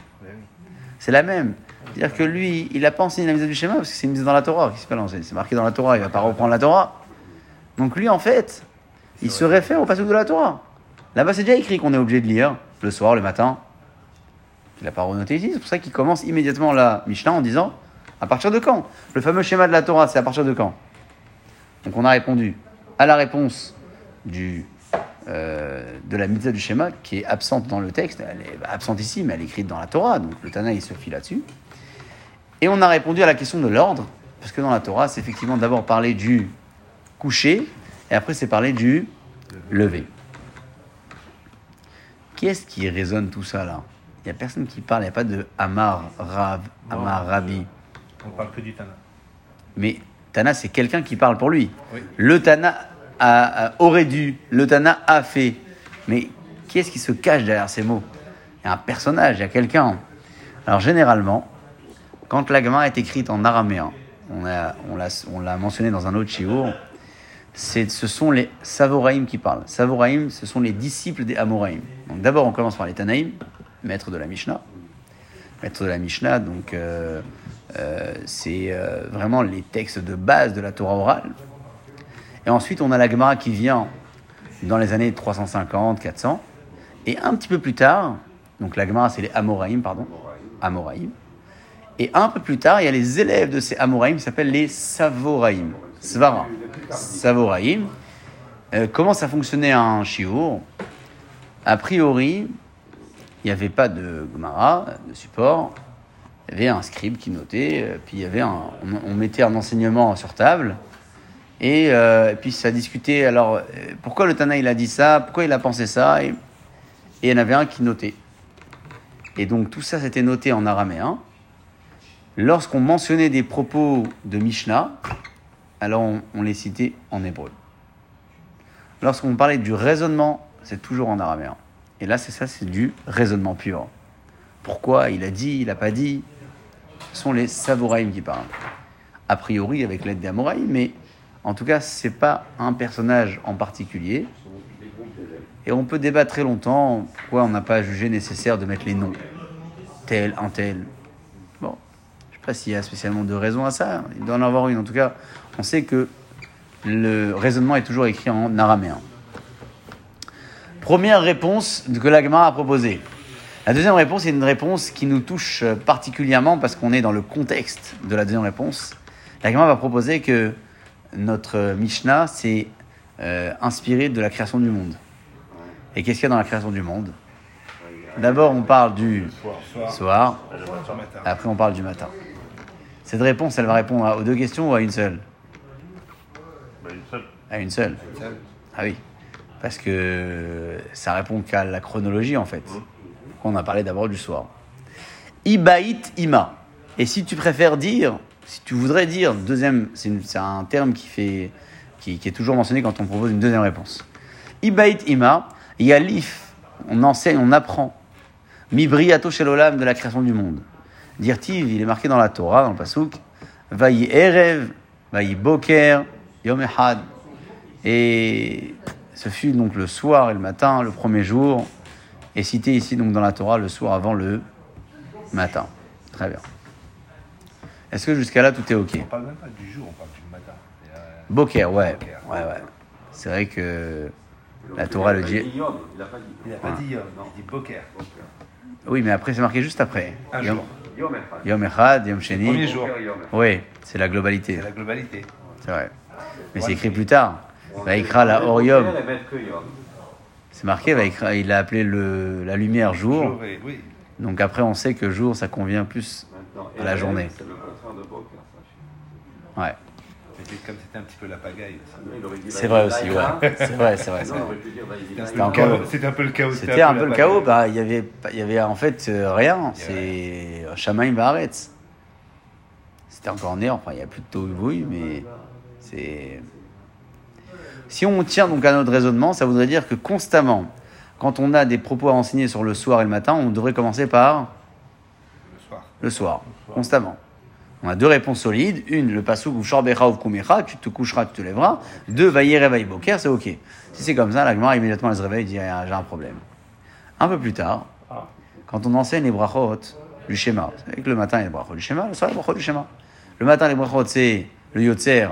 C'est la même. C'est-à-dire que lui, il n'a pas enseigné la mise du schéma parce que c'est une mise dans la Torah. L'enseigner C'est marqué dans la Torah, il va pas reprendre la Torah. Donc lui, en fait, il se réfère au passage de la Torah. Là-bas, c'est déjà écrit qu'on est obligé de lire le soir, le matin. Il n'a pas renoté ici, c'est pour ça qu'il commence immédiatement la Mishnah en disant à partir de quand? Le fameux schéma de la Torah, c'est à partir de quand? Donc on a répondu à la réponse du, euh, de la mitzvah du schéma qui est absente dans le texte. Elle est absente ici, mais elle est écrite dans la Torah, donc le Tana il se fie là-dessus. Et on a répondu à la question de l'ordre, parce que dans la Torah, c'est effectivement d'abord parler du coucher, et après c'est parler du lever. Qui est-ce qui résonne tout ça là? Il n'y a personne qui parle, il n'y a pas de Amar Rav, Amar Rabbi. On parle que du Tana. Mais Tana, c'est quelqu'un qui parle pour lui. Oui. Le Tana a- a- aurait dû, le Tana a fait. Mais qui est-ce qui se cache derrière ces mots? Il y a un personnage, il y a quelqu'un. Alors généralement, quand la Gemara est écrite en araméen, on l'a on l'a- on l'a mentionné dans un autre shiur, ce sont les Savoraïm qui parlent. Savoraïm, ce sont les disciples des Amoraïm. D'abord, on commence par les Tanaïm, maîtres de la Mishnah. Maître de la Mishnah, donc euh, euh, c'est euh, vraiment les textes de base de la Torah orale. Et ensuite, on a la Gemara qui vient dans les années 350, 400. Et un petit peu plus tard, donc la Gemara, c'est les Amoraïm, pardon. Amoraïm. Et un peu plus tard, il y a les élèves de ces Amoraïm qui s'appellent les Savoraïm. Svara. Savoraïm. Euh, comment ça fonctionnait un shiur A priori, il n'y avait pas de Gemara, de support. Il y avait un scribe qui notait, euh, puis on, mettait un enseignement sur table, et, euh, puis ça discutait. Alors, euh, pourquoi le Tana il a dit ça? Pourquoi il a pensé ça? Et, et il y en avait un qui notait. Et donc tout ça c'était noté en araméen. Lorsqu'on mentionnait des propos de Mishnah, alors on, les citait en hébreu. Lorsqu'on parlait du raisonnement, c'est toujours en araméen. Et là, c'est ça, c'est du raisonnement pur. Pourquoi il a dit, il n'a pas dit Ce sont les Savoraïm qui parlent. A priori, avec l'aide des Amoraïm, mais En tout cas, c'est pas un personnage en particulier. Et on peut débattre très longtemps pourquoi on n'a pas jugé nécessaire de mettre les noms. Tel, un tel. Bon, je sais pas s'il y a spécialement de raison à ça. Il doit en avoir une. En tout cas, on sait que le raisonnement est toujours écrit en araméen. Première réponse que l'Agma a proposée. La deuxième réponse est une réponse qui nous touche particulièrement parce qu'on est dans le contexte de la deuxième réponse. L'Agma va proposer que notre Mishnah s'est euh, inspiré de la création du monde. Et qu'est-ce qu'il y a dans la création du monde? D'abord, on parle du Soir, soir, après on parle du matin. Cette réponse, elle va répondre aux deux questions ou à une seule? Une seule. À une seule. Ah oui. Parce que ça répond qu'à la chronologie en fait. On a parlé d'abord du soir. Ibaït ima. Et si tu préfères dire, si tu voudrais dire, deuxième, c'est un terme qui, fait, qui, qui est toujours mentionné quand on propose une deuxième réponse. Ibaït ima, yalif, on enseigne, on apprend. Mibriato shelolam de la création du monde. Dirtiv, il est marqué dans la Torah, dans le Pasuk, Vayi erev, vayi boker, yom echad. Et ce fut donc le soir et le matin, le premier jour, et cité ici donc dans la Torah le soir avant le matin. Très bien. Est-ce que jusqu'à là tout est ok? On parle même pas du jour, on parle du matin. Euh, Boker, ouais. Boker. Ouais, ouais. C'est vrai que la Torah le dit. Il n'a pas dit. Il n'a pas dit Yom, il dit Boker. Oui, mais après c'est marqué juste après. Un Yom- jour. Yom Echad. Yom Echad, Yom Premier Sheni. jour. Yom. Oui, c'est la globalité. C'est la globalité. C'est vrai. Mais c'est écrit plus tard. Vaikra la Orium. C'est marqué, Vaikra, il a appelé le, la lumière jour. Donc après, on sait que jour, ça convient plus. À la journée. Ouais. Comme c'était un petit peu la pagaille C'est vrai aussi, ouais. C'est vrai, c'est vrai. C'était un peu le encore- chaos. C'était un peu le chaos. C'était un peu le la chaos. pagaille. Bah, il y avait, il y avait en fait euh, rien. C'est Shamaim Baaretz. C'était encore né. Enfin, il n'y a plus de tohu mais c'est. Si on tient donc à notre raisonnement, ça voudrait dire que constamment, quand on a des propos à enseigner sur le soir et le matin, on devrait commencer par Le soir. le soir, constamment. On a deux réponses solides. Une, le pasuk ou shorbecha ou kumecha, tu te coucheras, tu te lèveras. Deux, vaillé réveil boker, c'est ok. Si c'est comme ça, la Gemara immédiatement elle se réveille et dit Ah, j'ai un problème. Un peu plus tard, quand on enseigne les brachot du schéma, c'est avec le matin il y a les brachot du schéma, le soir les brachot du schéma. Le matin les brachot c'est le yotzer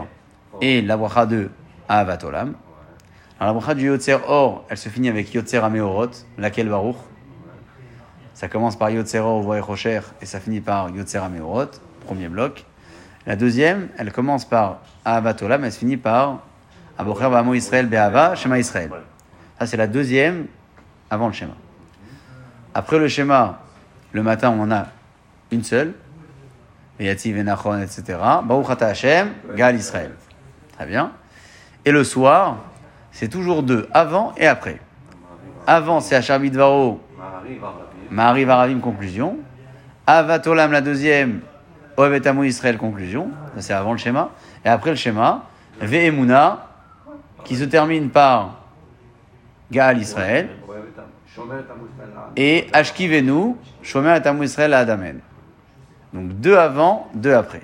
et la bracha de Ahavat Olam. Alors la bracha du yotzer or, elle se finit avec yotzer ameorot, laquelle baruch? Ça commence par Yotzer Or Voye Rocher et ça finit par Yotzer Ameorot, premier bloc. La deuxième, elle commence par Ahavat Olam, elle se finit par Abocher Bamo Israël Be'ava, Shema Israël. Ça, c'est la deuxième avant le schéma. Après le schéma, le matin, on en a une seule. Yati Venachon, etc. Baruch Hashem, Gal Israël. Très bien. Et le soir, c'est toujours deux, avant et après. Avant, c'est Hachar Midvaro, Marie Varavim, conclusion. Avat Olam, la deuxième. Ohevet Amo Israël, conclusion. Ça, c'est avant le schéma. Et après le schéma, Ve'emuna, qui se termine par Gaal Israël. Et Ashkivenu, Shomer et Israël à Adamen. Donc deux avant, deux après.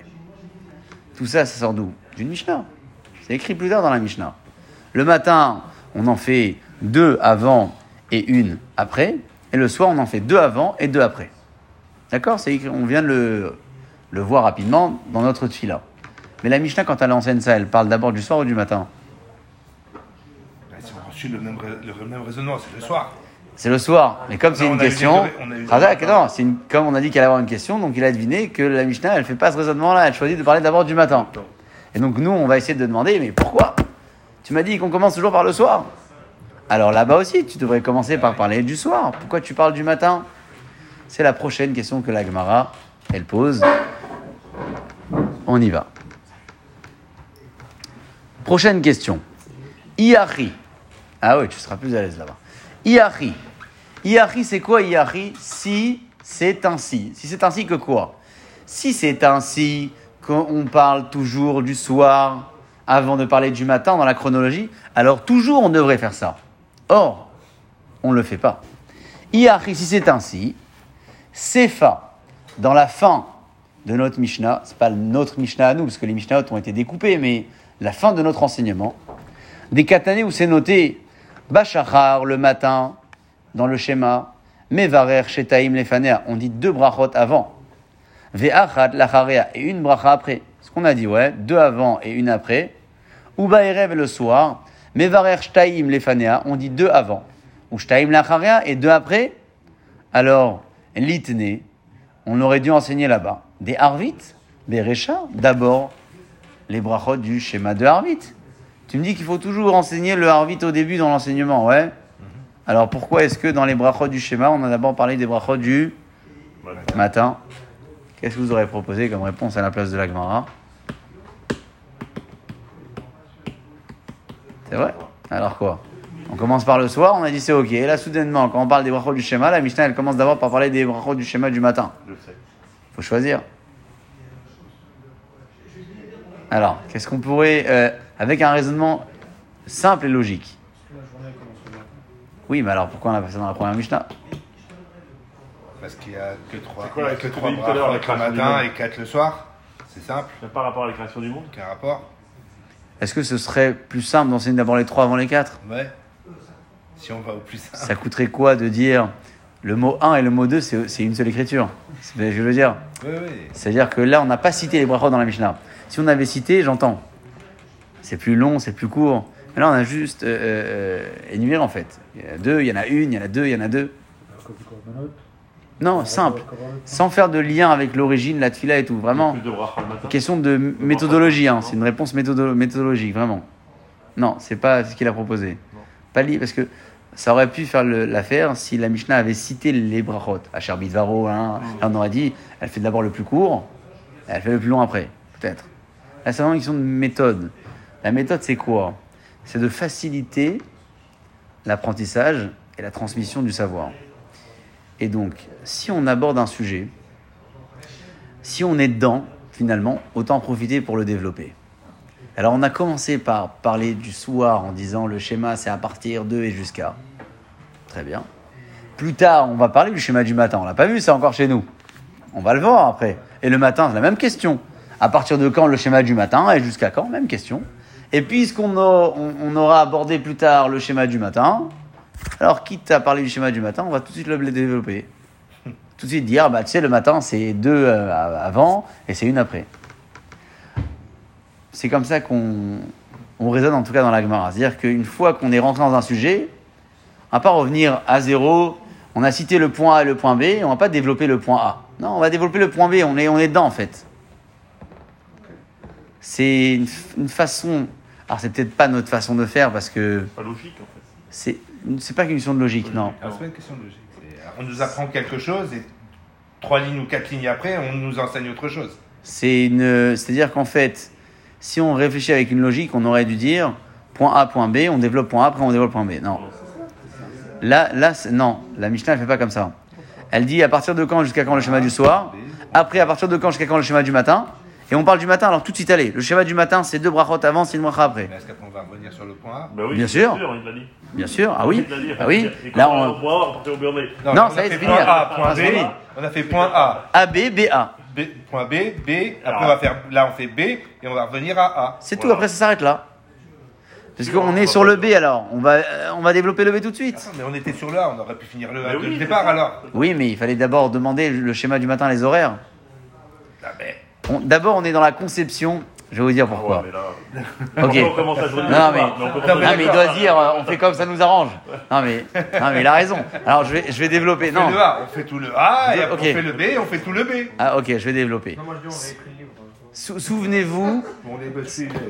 Tout ça, ça sort d'où? D'une Mishnah. C'est écrit plus tard dans la Mishnah. Le matin, on en fait deux avant et une après. Et le soir, on en fait deux avant et deux après. D'accord C'est écrit, on vient de le, le voir rapidement dans notre fila. Mais la Mishnah, quand elle enseigne ça, elle parle d'abord du soir ou du matin reçu le même, rais- le même raisonnement, c'est le soir. C'est le soir. Mais comme c'est une question, c'est comme on a dit qu'elle allait avoir une question, donc il a deviné que la Mishnah, elle fait pas ce raisonnement-là, elle choisit de parler d'abord du matin. Et donc nous, on va essayer de demander, mais pourquoi? Tu m'as dit qu'on commence toujours par le soir. Alors là-bas aussi, tu devrais commencer par parler du soir. Pourquoi tu parles du matin? C'est la prochaine question que la Gemara, elle pose. On y va. Prochaine question. Iachi. Ah oui, tu seras plus à l'aise là-bas. Iachi. Iachi, c'est quoi Iachi Si c'est ainsi. Si c'est ainsi que quoi? Si c'est ainsi qu'on parle toujours du soir avant de parler du matin dans la chronologie, alors toujours on devrait faire ça. Or, on ne le fait pas. Iachi, si c'est ainsi, Sefa, dans la fin de notre Mishnah, c'est pas notre Mishnah à nous, parce que les Mishnahot ont été découpés, mais la fin de notre enseignement. Des katané où c'est noté Bachachar le matin, dans le schéma, Mevarer Shetaim Lefanea, on dit deux brachot avant. Ve'achat lacharea et une bracha après. Ce qu'on a dit, ouais, deux avant et une après. Ou Baerev le soir, Mevarer Shtaim Lefanea, on dit deux avant. Ou Shtaim lacharea et deux après. Alors, l'itne, on aurait dû enseigner là-bas. Des Harvit, Berecha, d'abord les brachot du schéma de Harvit. Tu me dis qu'il faut toujours enseigner le Harvit au début dans l'enseignement, ouais Alors pourquoi est-ce que dans les brachot du schéma, on a d'abord parlé des brachot du matin? Qu'est-ce que vous aurez proposé comme réponse à la place de la Gemara C'est vrai? Alors quoi? On commence par le soir, on a dit c'est ok. Et là, soudainement, quand on parle des brachot du schéma, la Mishnah, elle commence d'abord par parler des brachot du schéma du matin. Je sais. faut choisir. Alors, qu'est-ce qu'on pourrait, euh, avec un raisonnement simple et logique? Oui, mais alors pourquoi on a pas ça dans la première Mishnah? Parce qu'il y a que trois, C'est quoi que trois brachot le matin et quatre le soir. C'est simple, C'est pas rapport à la création du monde aucun rapport. Est-ce que ce serait plus simple d'enseigner d'abord les trois avant les quatre? Ouais. Si on va au plus simple. Ça coûterait quoi de dire le mot 1 et le mot 2, c'est une seule écriture? C'est ce que je veux dire. Oui, oui. C'est-à-dire que là, on n'a pas cité les brachot dans la Mishnah. Si on avait cité, j'entends. C'est plus long, c'est plus court. Mais là, on a juste euh, euh, énuméré en fait. Il y en a deux, il y en a une, il y en a deux, il y en a deux. Non, simple. Sans faire de lien avec l'origine, la tefila et tout. Vraiment, question de méthodologie. Hein. C'est une réponse méthodo- méthodologique, vraiment. Non, c'est pas ce qu'il a proposé. Pas li, parce que ça aurait pu faire l'affaire si la Mishnah avait cité les brachot. À Varo, hein, là, on aurait dit, elle fait d'abord le plus court, elle fait le plus long après, peut-être. Là, c'est vraiment une question de méthode. La méthode, c'est quoi? C'est de faciliter l'apprentissage et la transmission du savoir. Et donc, si on aborde un sujet, si on est dedans, finalement, autant profiter pour le développer. Alors, on a commencé par parler du soir en disant le schéma, c'est à partir de et jusqu'à. Très bien. Plus tard, on va parler du schéma du matin. On l'a pas vu, ça encore chez nous. On va le voir après. Et le matin, c'est la même question. À partir de quand le schéma du matin et jusqu'à quand? Même question. Et puisqu'on aura abordé plus tard le schéma du matin, alors quitte à parler du schéma du matin, on va tout de suite le développer. Tout de suite dire, bah, tu sais, le matin, c'est deux euh, avant et c'est une après. C'est comme ça qu'on on raisonne en tout cas dans la Gemara. C'est-à-dire qu'une fois qu'on est rentré dans un sujet, on va pas revenir à zéro, on a cité le point A et le point B, et on va pas développer le point A. Non, on va développer le point B, on est, on est dedans en fait. C'est une, façon, alors c'est peut-être pas notre façon de faire parce que Pas logique en fait. c'est c'est pas qu'une question de logique, non. Alors, c'est pas une question de logique. On nous apprend quelque chose et trois lignes ou quatre lignes après, on nous enseigne autre chose. C'est une, c'est-à-dire qu'en fait, si on réfléchit avec une logique, on aurait dû dire point A, point B, on développe point A, après on développe point B. Non. Là, là, non, la Mishnah elle fait pas comme ça. Elle dit à partir de quand jusqu'à quand le schéma du soir, après à partir de quand jusqu'à quand le schéma du matin, et on parle du matin, alors tout de suite allez. Le schéma du matin, c'est deux brachot avant, c'est une bracha après. Mais est-ce qu'après on va revenir sur le point A Bah oui, Bien sûr. il l'a dit. Bien sûr, ah oui, Il l'a dit. ah oui. Et Là, quand on on va on au B, on est- Non, on ça a y est, fait c'est point fini. A, point Ah, B. c'est fini. On a fait point A, A B B A. B, point B, B. Après on va faire, là on fait B et on va revenir à A. C'est tout. Voilà. Après ça s'arrête là. Parce Non, qu'on on est sur le B alors. On va, euh, on va développer le B tout de suite. Attends, mais on était sur le A, on aurait pu finir le A Mais dès oui, le départ alors. Oui, mais il fallait d'abord demander le schéma du matin, les horaires. Ah, D'abord, on est dans la conception. Je vais vous dire Ah pourquoi. ouais, mais là- Ok. Après, on commence à jouer Non, mais, à- il doit se dire, euh, on fait comme ça nous arrange. Non, mais, non, mais il a raison. Alors, je vais, je vais développer. On fait Non. le A, on fait tout le A et on fait le B et on fait tout le B. Ah, ok, je vais développer. Non, moi je dis on réécrit le livre. Sou- Souvenez-vous,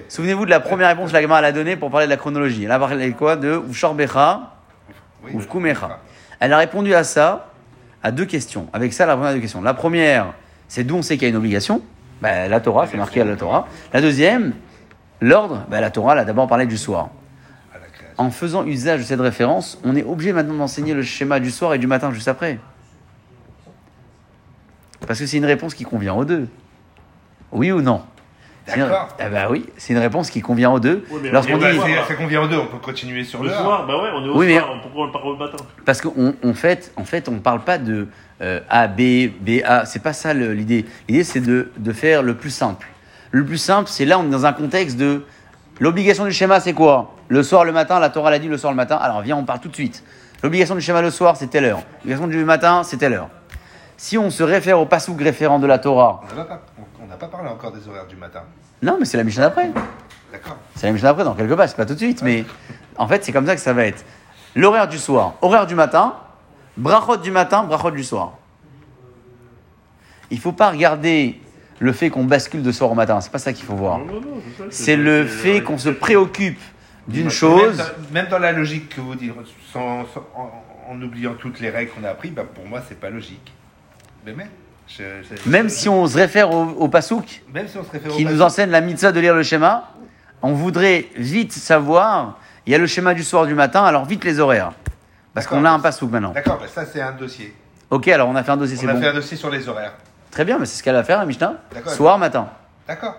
souvenez-vous de la première réponse que la Gemara a donnée pour parler de la chronologie. Elle a parlé de quoi? De Uvshorbecha, Oui, Uvkumecha. Elle a répondu à ça, à deux questions. Avec ça, la première deux questions. La première, c'est d'où on sait qu'il y a une obligation. Ben, la Torah, c'est marqué à la Torah. La deuxième, l'ordre, ben, la Torah, elle a d'abord parlé du soir. En faisant usage de cette référence, on est obligé maintenant d'enseigner le schéma du soir et du matin juste après. Parce que c'est une réponse qui convient aux deux. Oui ou non? D'accord. Eh ben oui, c'est une réponse qui convient aux deux. Oui, mais Lorsqu'on bah, dit, c'est- ça convient aux deux, on peut continuer sur Le soir, bah ouais, on est au Oui, mais- soir, pourquoi on le parle au matin parce qu'en on fait, en fait, on ne parle pas de euh, A, B, B, A. C'est pas ça l'idée. L'idée, c'est de, de faire le plus simple. Le plus simple, c'est là, on est dans un contexte de L'obligation du schéma, c'est quoi? Le soir, le matin, la Torah l'a dit le soir, le matin. Alors viens, on part tout de suite. L'obligation du schéma le soir, c'est telle heure. L'obligation du matin, c'est telle heure. Si on se réfère au passouk référent de la Torah, On n'a pas, parlé encore des horaires du matin. non, mais c'est la Mishnah d'après. D'accord C'est la Mishnah d'après dans quelques pages, pas tout de suite, mais en fait, c'est comme ça que ça va être. L'horaire du soir, horaire du matin, brachot du matin, brachot du soir. Il faut pas regarder le fait qu'on bascule de soir au matin, c'est pas ça qu'il faut voir. Non, non, non, c'est C'est le fait qu'on se préoccupe d'une chose. Même dans, même dans la logique que vous dites, sans- sans- en, en oubliant toutes les règles qu'on a apprises, bah, pour moi, c'est pas logique. Mais même, je- je- Même si on se réfère au, au pasouk, même si on se réfère au qui nous enseigne la mitzvah de lire le schéma, on voudrait vite savoir, il y a le schéma du soir du matin, alors vite les horaires. Parce qu'on a un pasouk maintenant. D'accord, bah, ça c'est un dossier. Ok, alors on a fait un dossier, c'est On a bon. fait un dossier sur les horaires. Très bien, mais c'est ce qu'elle va faire, la Mishnah. Soir, matin. D'accord.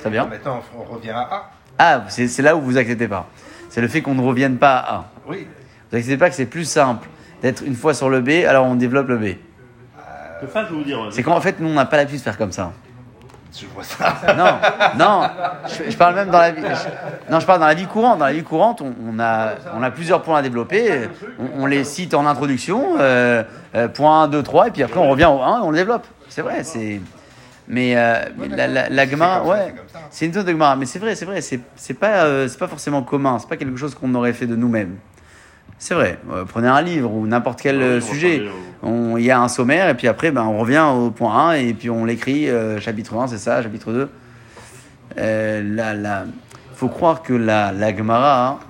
Très bien. Maintenant, on revient à A. Ah, c'est c'est là où vous acceptez pas. C'est le fait qu'on ne revienne pas à A. Oui. Vous acceptez pas que c'est plus simple d'être une fois sur le B, alors on développe le B. C'est ça, je vais vous dire. C'est qu'en fait, nous, on n'a pas l'habitude de faire comme ça. Je vois ça. Non, non, je, je parle même dans la vie. je- non, je parle dans la vie courante. Dans la vie courante, on, on a, on a plusieurs points à développer. On, on les cite en introduction, euh, euh, point 1, 2, 3, et puis après on revient au 1 et on le développe. C'est vrai, c'est. Mais, euh, mais la, la, la Gemara, ouais, c'est une zone de Gemara. Mais c'est vrai, c'est vrai, c'est c'est pas, euh, c'est pas forcément commun. C'est pas quelque chose qu'on aurait fait de nous-mêmes. C'est vrai. Euh, prenez un livre ou n'importe quel euh, on va sujet. On- Il y a un sommaire et puis après, ben, on revient au point 1 et puis on l'écrit, euh, chapitre 1, c'est ça, chapitre 2. Euh, la, la, faut croire que la, la Gemara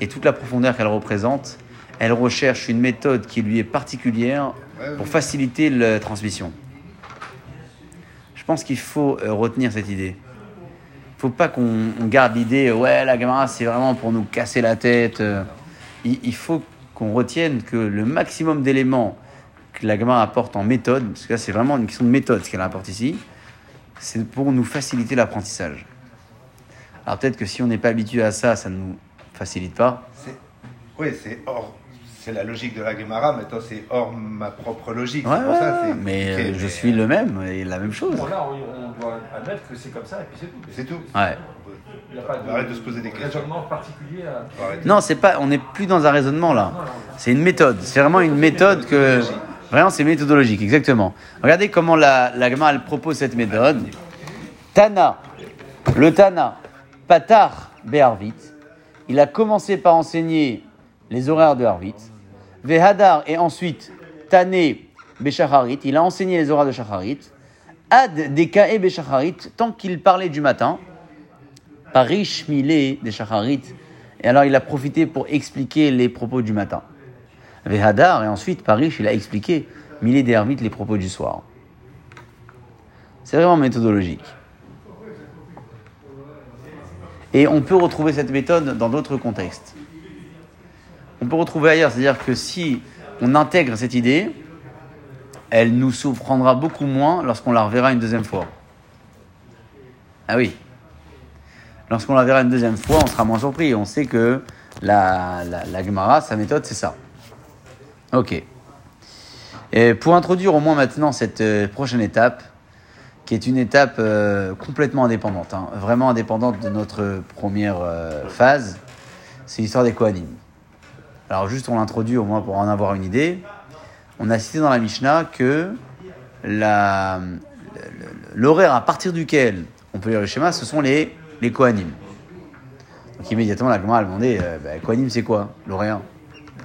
et toute la profondeur qu'elle représente, elle recherche une méthode qui lui est particulière pour faciliter la transmission. Je pense qu'il faut euh, retenir cette idée. Il faut pas qu'on on garde l'idée, ouais, la Gemara, c'est vraiment pour nous casser la tête. Il, faut qu'on retienne que le maximum d'éléments que la Gemara apporte en méthode, parce que là, c'est vraiment une question de méthode ce qu'elle apporte ici, c'est pour nous faciliter l'apprentissage. Alors peut-être que si on n'est pas habitué à ça, ça ne nous facilite pas. Oui, c'est hors. C'est la logique de la Gemara, maintenant c'est hors ma propre logique. Ouais, pour ça, mais euh, je mais, suis le même et la même chose. Bon, là, on, on doit admettre que c'est comme ça et puis c'est tout. C'est tout. Ouais. Il n'y a pas de, Arrête de se poser des questions. raisonnement particulier à. Non, c'est pas, on n'est plus dans un raisonnement là. C'est une méthode. C'est vraiment une méthode que. Vraiment, c'est méthodologique, exactement. Regardez comment la, la Gemara, elle propose cette méthode. Tana, le Tana, Patar Be'arvit, il a commencé par enseigner les horaires de Harvit. Vehadar, et ensuite Tané Beshacharit, il a enseigné les horaires de Shacharit. Ad Dekae Beshacharit, tant qu'il parlait du matin. Parish Milé des Shacharit. Et alors il a profité pour expliquer les propos du matin. Vehadar, et ensuite Parish, il a expliqué Milé des Harvit, les propos du soir. C'est vraiment méthodologique. Et on peut retrouver cette méthode dans d'autres contextes. On peut retrouver ailleurs, c'est-à-dire que si on intègre cette idée, elle nous surprendra beaucoup moins lorsqu'on la reverra une deuxième fois. Ah oui. Lorsqu'on la verra une deuxième fois, on sera moins surpris. On sait que la, la, sa méthode, c'est ça. Ok. Et pour introduire au moins maintenant cette euh, prochaine étape, qui est une étape euh, complètement indépendante, hein, vraiment indépendante de notre première euh, phase, c'est l'histoire des Kohanim. Alors juste on l'introduit au moins pour en avoir une idée. On a cité dans la Mishnah que l'horaire à partir duquel on peut lire le schéma, ce sont les, les. Donc immédiatement la Gemara a demandé, euh, bah, c'est quoi L'horaire?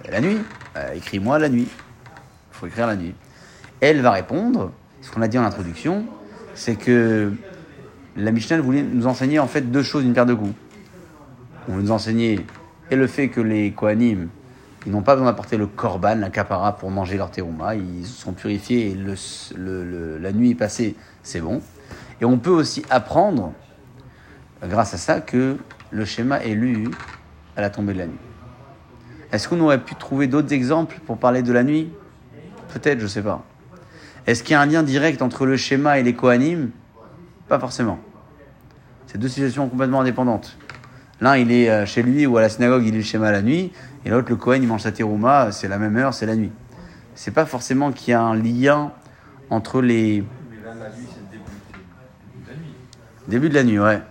La nuit? Euh, Écris-moi la nuit. Il faut écrire la nuit. Elle va répondre, ce qu'on a dit en introduction, c'est que la Mishnah voulait nous enseigner en fait deux choses d'une paire de coups. On nous enseigner et le fait que les Kohanim, ils n'ont pas besoin d'apporter le korban, la kapara pour manger leur terouma, ils sont purifiés et la nuit est passée, c'est bon. Et on peut aussi apprendre, grâce à ça, que le schéma est lu à la tombée de la nuit. Est-ce qu'on aurait pu trouver d'autres exemples pour parler de la nuit? Peut-être, je sais pas. Est-ce qu'il y a un lien direct entre le schéma et les Kohanim? Pas forcément. C'est deux situations complètement indépendantes. L'un, il est euh, chez lui ou à la synagogue, il lit le schéma la nuit, et l'autre, le Kohen, il mange sa terouma, c'est la même heure, c'est la nuit. C'est pas forcément qu'il y a un lien entre les Mais là, la nuit, c'est le début de la nuit. débuts de la nuit, ouais.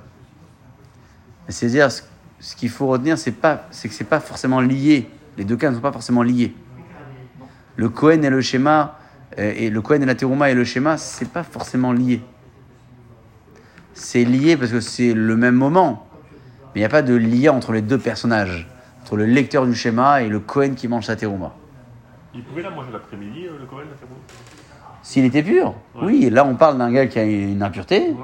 C'est-à-dire, ce, qu'il faut retenir, c'est pas, c'est que c'est pas forcément lié. Les deux cas ne sont pas forcément liés. Le Cohen et le schéma, euh, et le Cohen et la Teruma et le schéma, c'est pas forcément lié. C'est lié parce que c'est le même moment, mais il n'y a pas de lien entre les deux personnages, entre le lecteur du schéma et le Cohen qui mange sa Teruma. Il pouvait la manger l'après-midi, euh, le Cohen, la Teruma S'il était pur, Ouais. oui. Là, on parle d'un gars qui a une impureté, Ouais.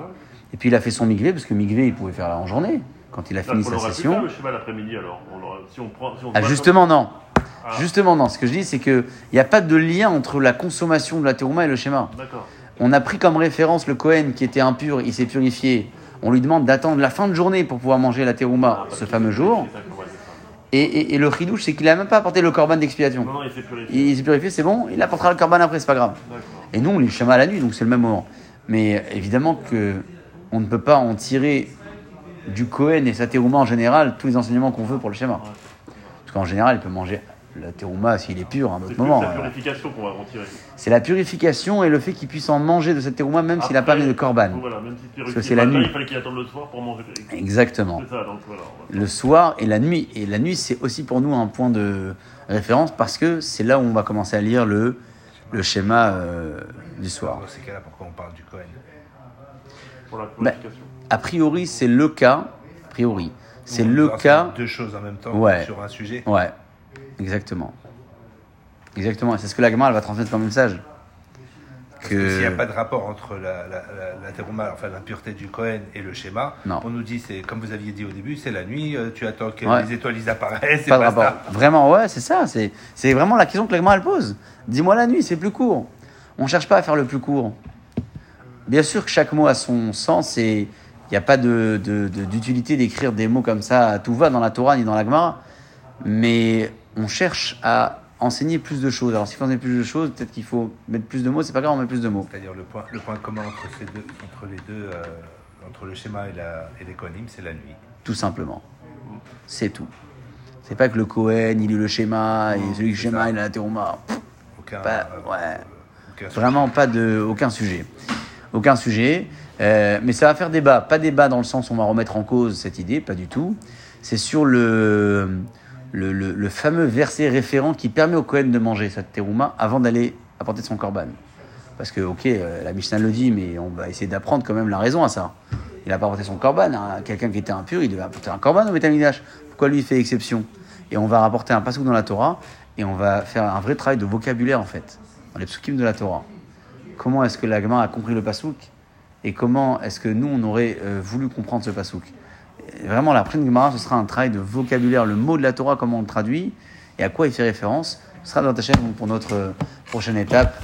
et puis il a fait son migvé, parce que migvé, il pouvait faire là en journée, quand il a fini on sa session. faire le schéma l'après-midi alors. On aurait- si on prend, si on Ah, justement, non. Ah. Justement, non. Ce que je dis, c'est qu'il n'y a pas de lien entre la consommation de la terouma et le schéma. D'accord. On a pris comme référence le Cohen qui était impur, il s'est purifié. On lui demande d'attendre la fin de journée pour pouvoir manger la terouma ce fameux jour. Et, et- et le chidouche, c'est qu'il n'a même pas apporté le corban d'expiation. Non, il s'est purifié. Il, il s'est purifié, c'est bon, il apportera le corban après, c'est pas grave. Et nous, on lit le schéma à la nuit, donc c'est le même moment. Mais évidemment que on ne peut pas en tirer du Cohen et sa terouma en général tous les enseignements qu'on veut pour le schéma. Parce qu'en général, il peut manger la terouma s'il est pur à un C'est autre moment. la euh. purification qu'on va retirer. C'est la purification et le fait qu'il puisse en manger de cette terouma même s'il n'a pas mis de corban. Voilà, même si tu Parce que c'est la matin, nuit. Il fallait qu'il attende le soir pour manger. Exactement. C'est ça, donc voilà. on va- Le soir et la nuit. Et la nuit, c'est aussi pour nous un point de référence parce que c'est là où on va commencer à lire le, le schéma euh, du soir. Dans ces cas-là, pourquoi on parle du Cohen? Pour la Bah, purification. A priori, c'est le cas. A priori, c'est le cas. Deux choses en même temps Ouais. sur un sujet. Ouais, exactement. Exactement. C'est ce que la Gemara, elle va transmettre comme message. Que S'il n'y a pas de rapport entre la, la, la, la enfin l'impureté du Cohen et le schéma, Non. on nous dit, c'est comme vous aviez dit au début, c'est la nuit, euh, tu attends que Ouais. les étoiles ils apparaissent, Pas de rapport. Vraiment, ouais, c'est ça. C'est vraiment la question que la elle pose. Dis-moi la nuit, c'est plus court. On cherche pas à faire le plus court. Bien sûr que chaque mot a son sens et il n'y a pas de- de- de- d'utilité d'écrire des mots comme ça à tout va dans la Torah ni dans la Gemara. Mais on cherche à enseigner plus de choses. Alors, s'il faut enseigner plus de choses, peut-être qu'il faut mettre plus de mots. C'est pas grave, on met plus de mots. C'est-à-dire le point, le point commun entre, ces deux, entre les deux, euh, entre le schéma et, la, et c'est la nuit. Tout simplement. C'est tout. C'est pas que le Cohen, il lit le schéma, et celui qui schéma, ça. il a la. Aucun, Pas- euh, ouais. aucun Vraiment pas de aucun sujet. Aucun sujet. Euh, mais ça va faire débat. Pas débat dans le sens où on va remettre en cause cette idée, pas du tout. C'est sur le, le, fameux verset référent qui permet au Cohen de manger cette terouma avant d'aller apporter son korban. Parce que, ok, euh, la Mishnah le dit, mais on va essayer d'apprendre quand même la raison à ça. Il n'a pas apporté son korban. hein. Quelqu'un qui était impur, il devait apporter un korban au Betamidash. Pourquoi lui il fait exception? Et on va rapporter un passage dans la Torah et on va faire un vrai travail de vocabulaire en fait, dans les psukim de la Torah. Comment est-ce que la Gemara a compris le pasouk et comment est-ce que nous on aurait euh, voulu comprendre ce pasouk Vraiment, la prochaine Gemara, ce sera un travail de vocabulaire, le mot de la Torah, comment on le traduit et à quoi il fait référence. Ce sera dans ta chaîne pour notre euh, prochaine étape.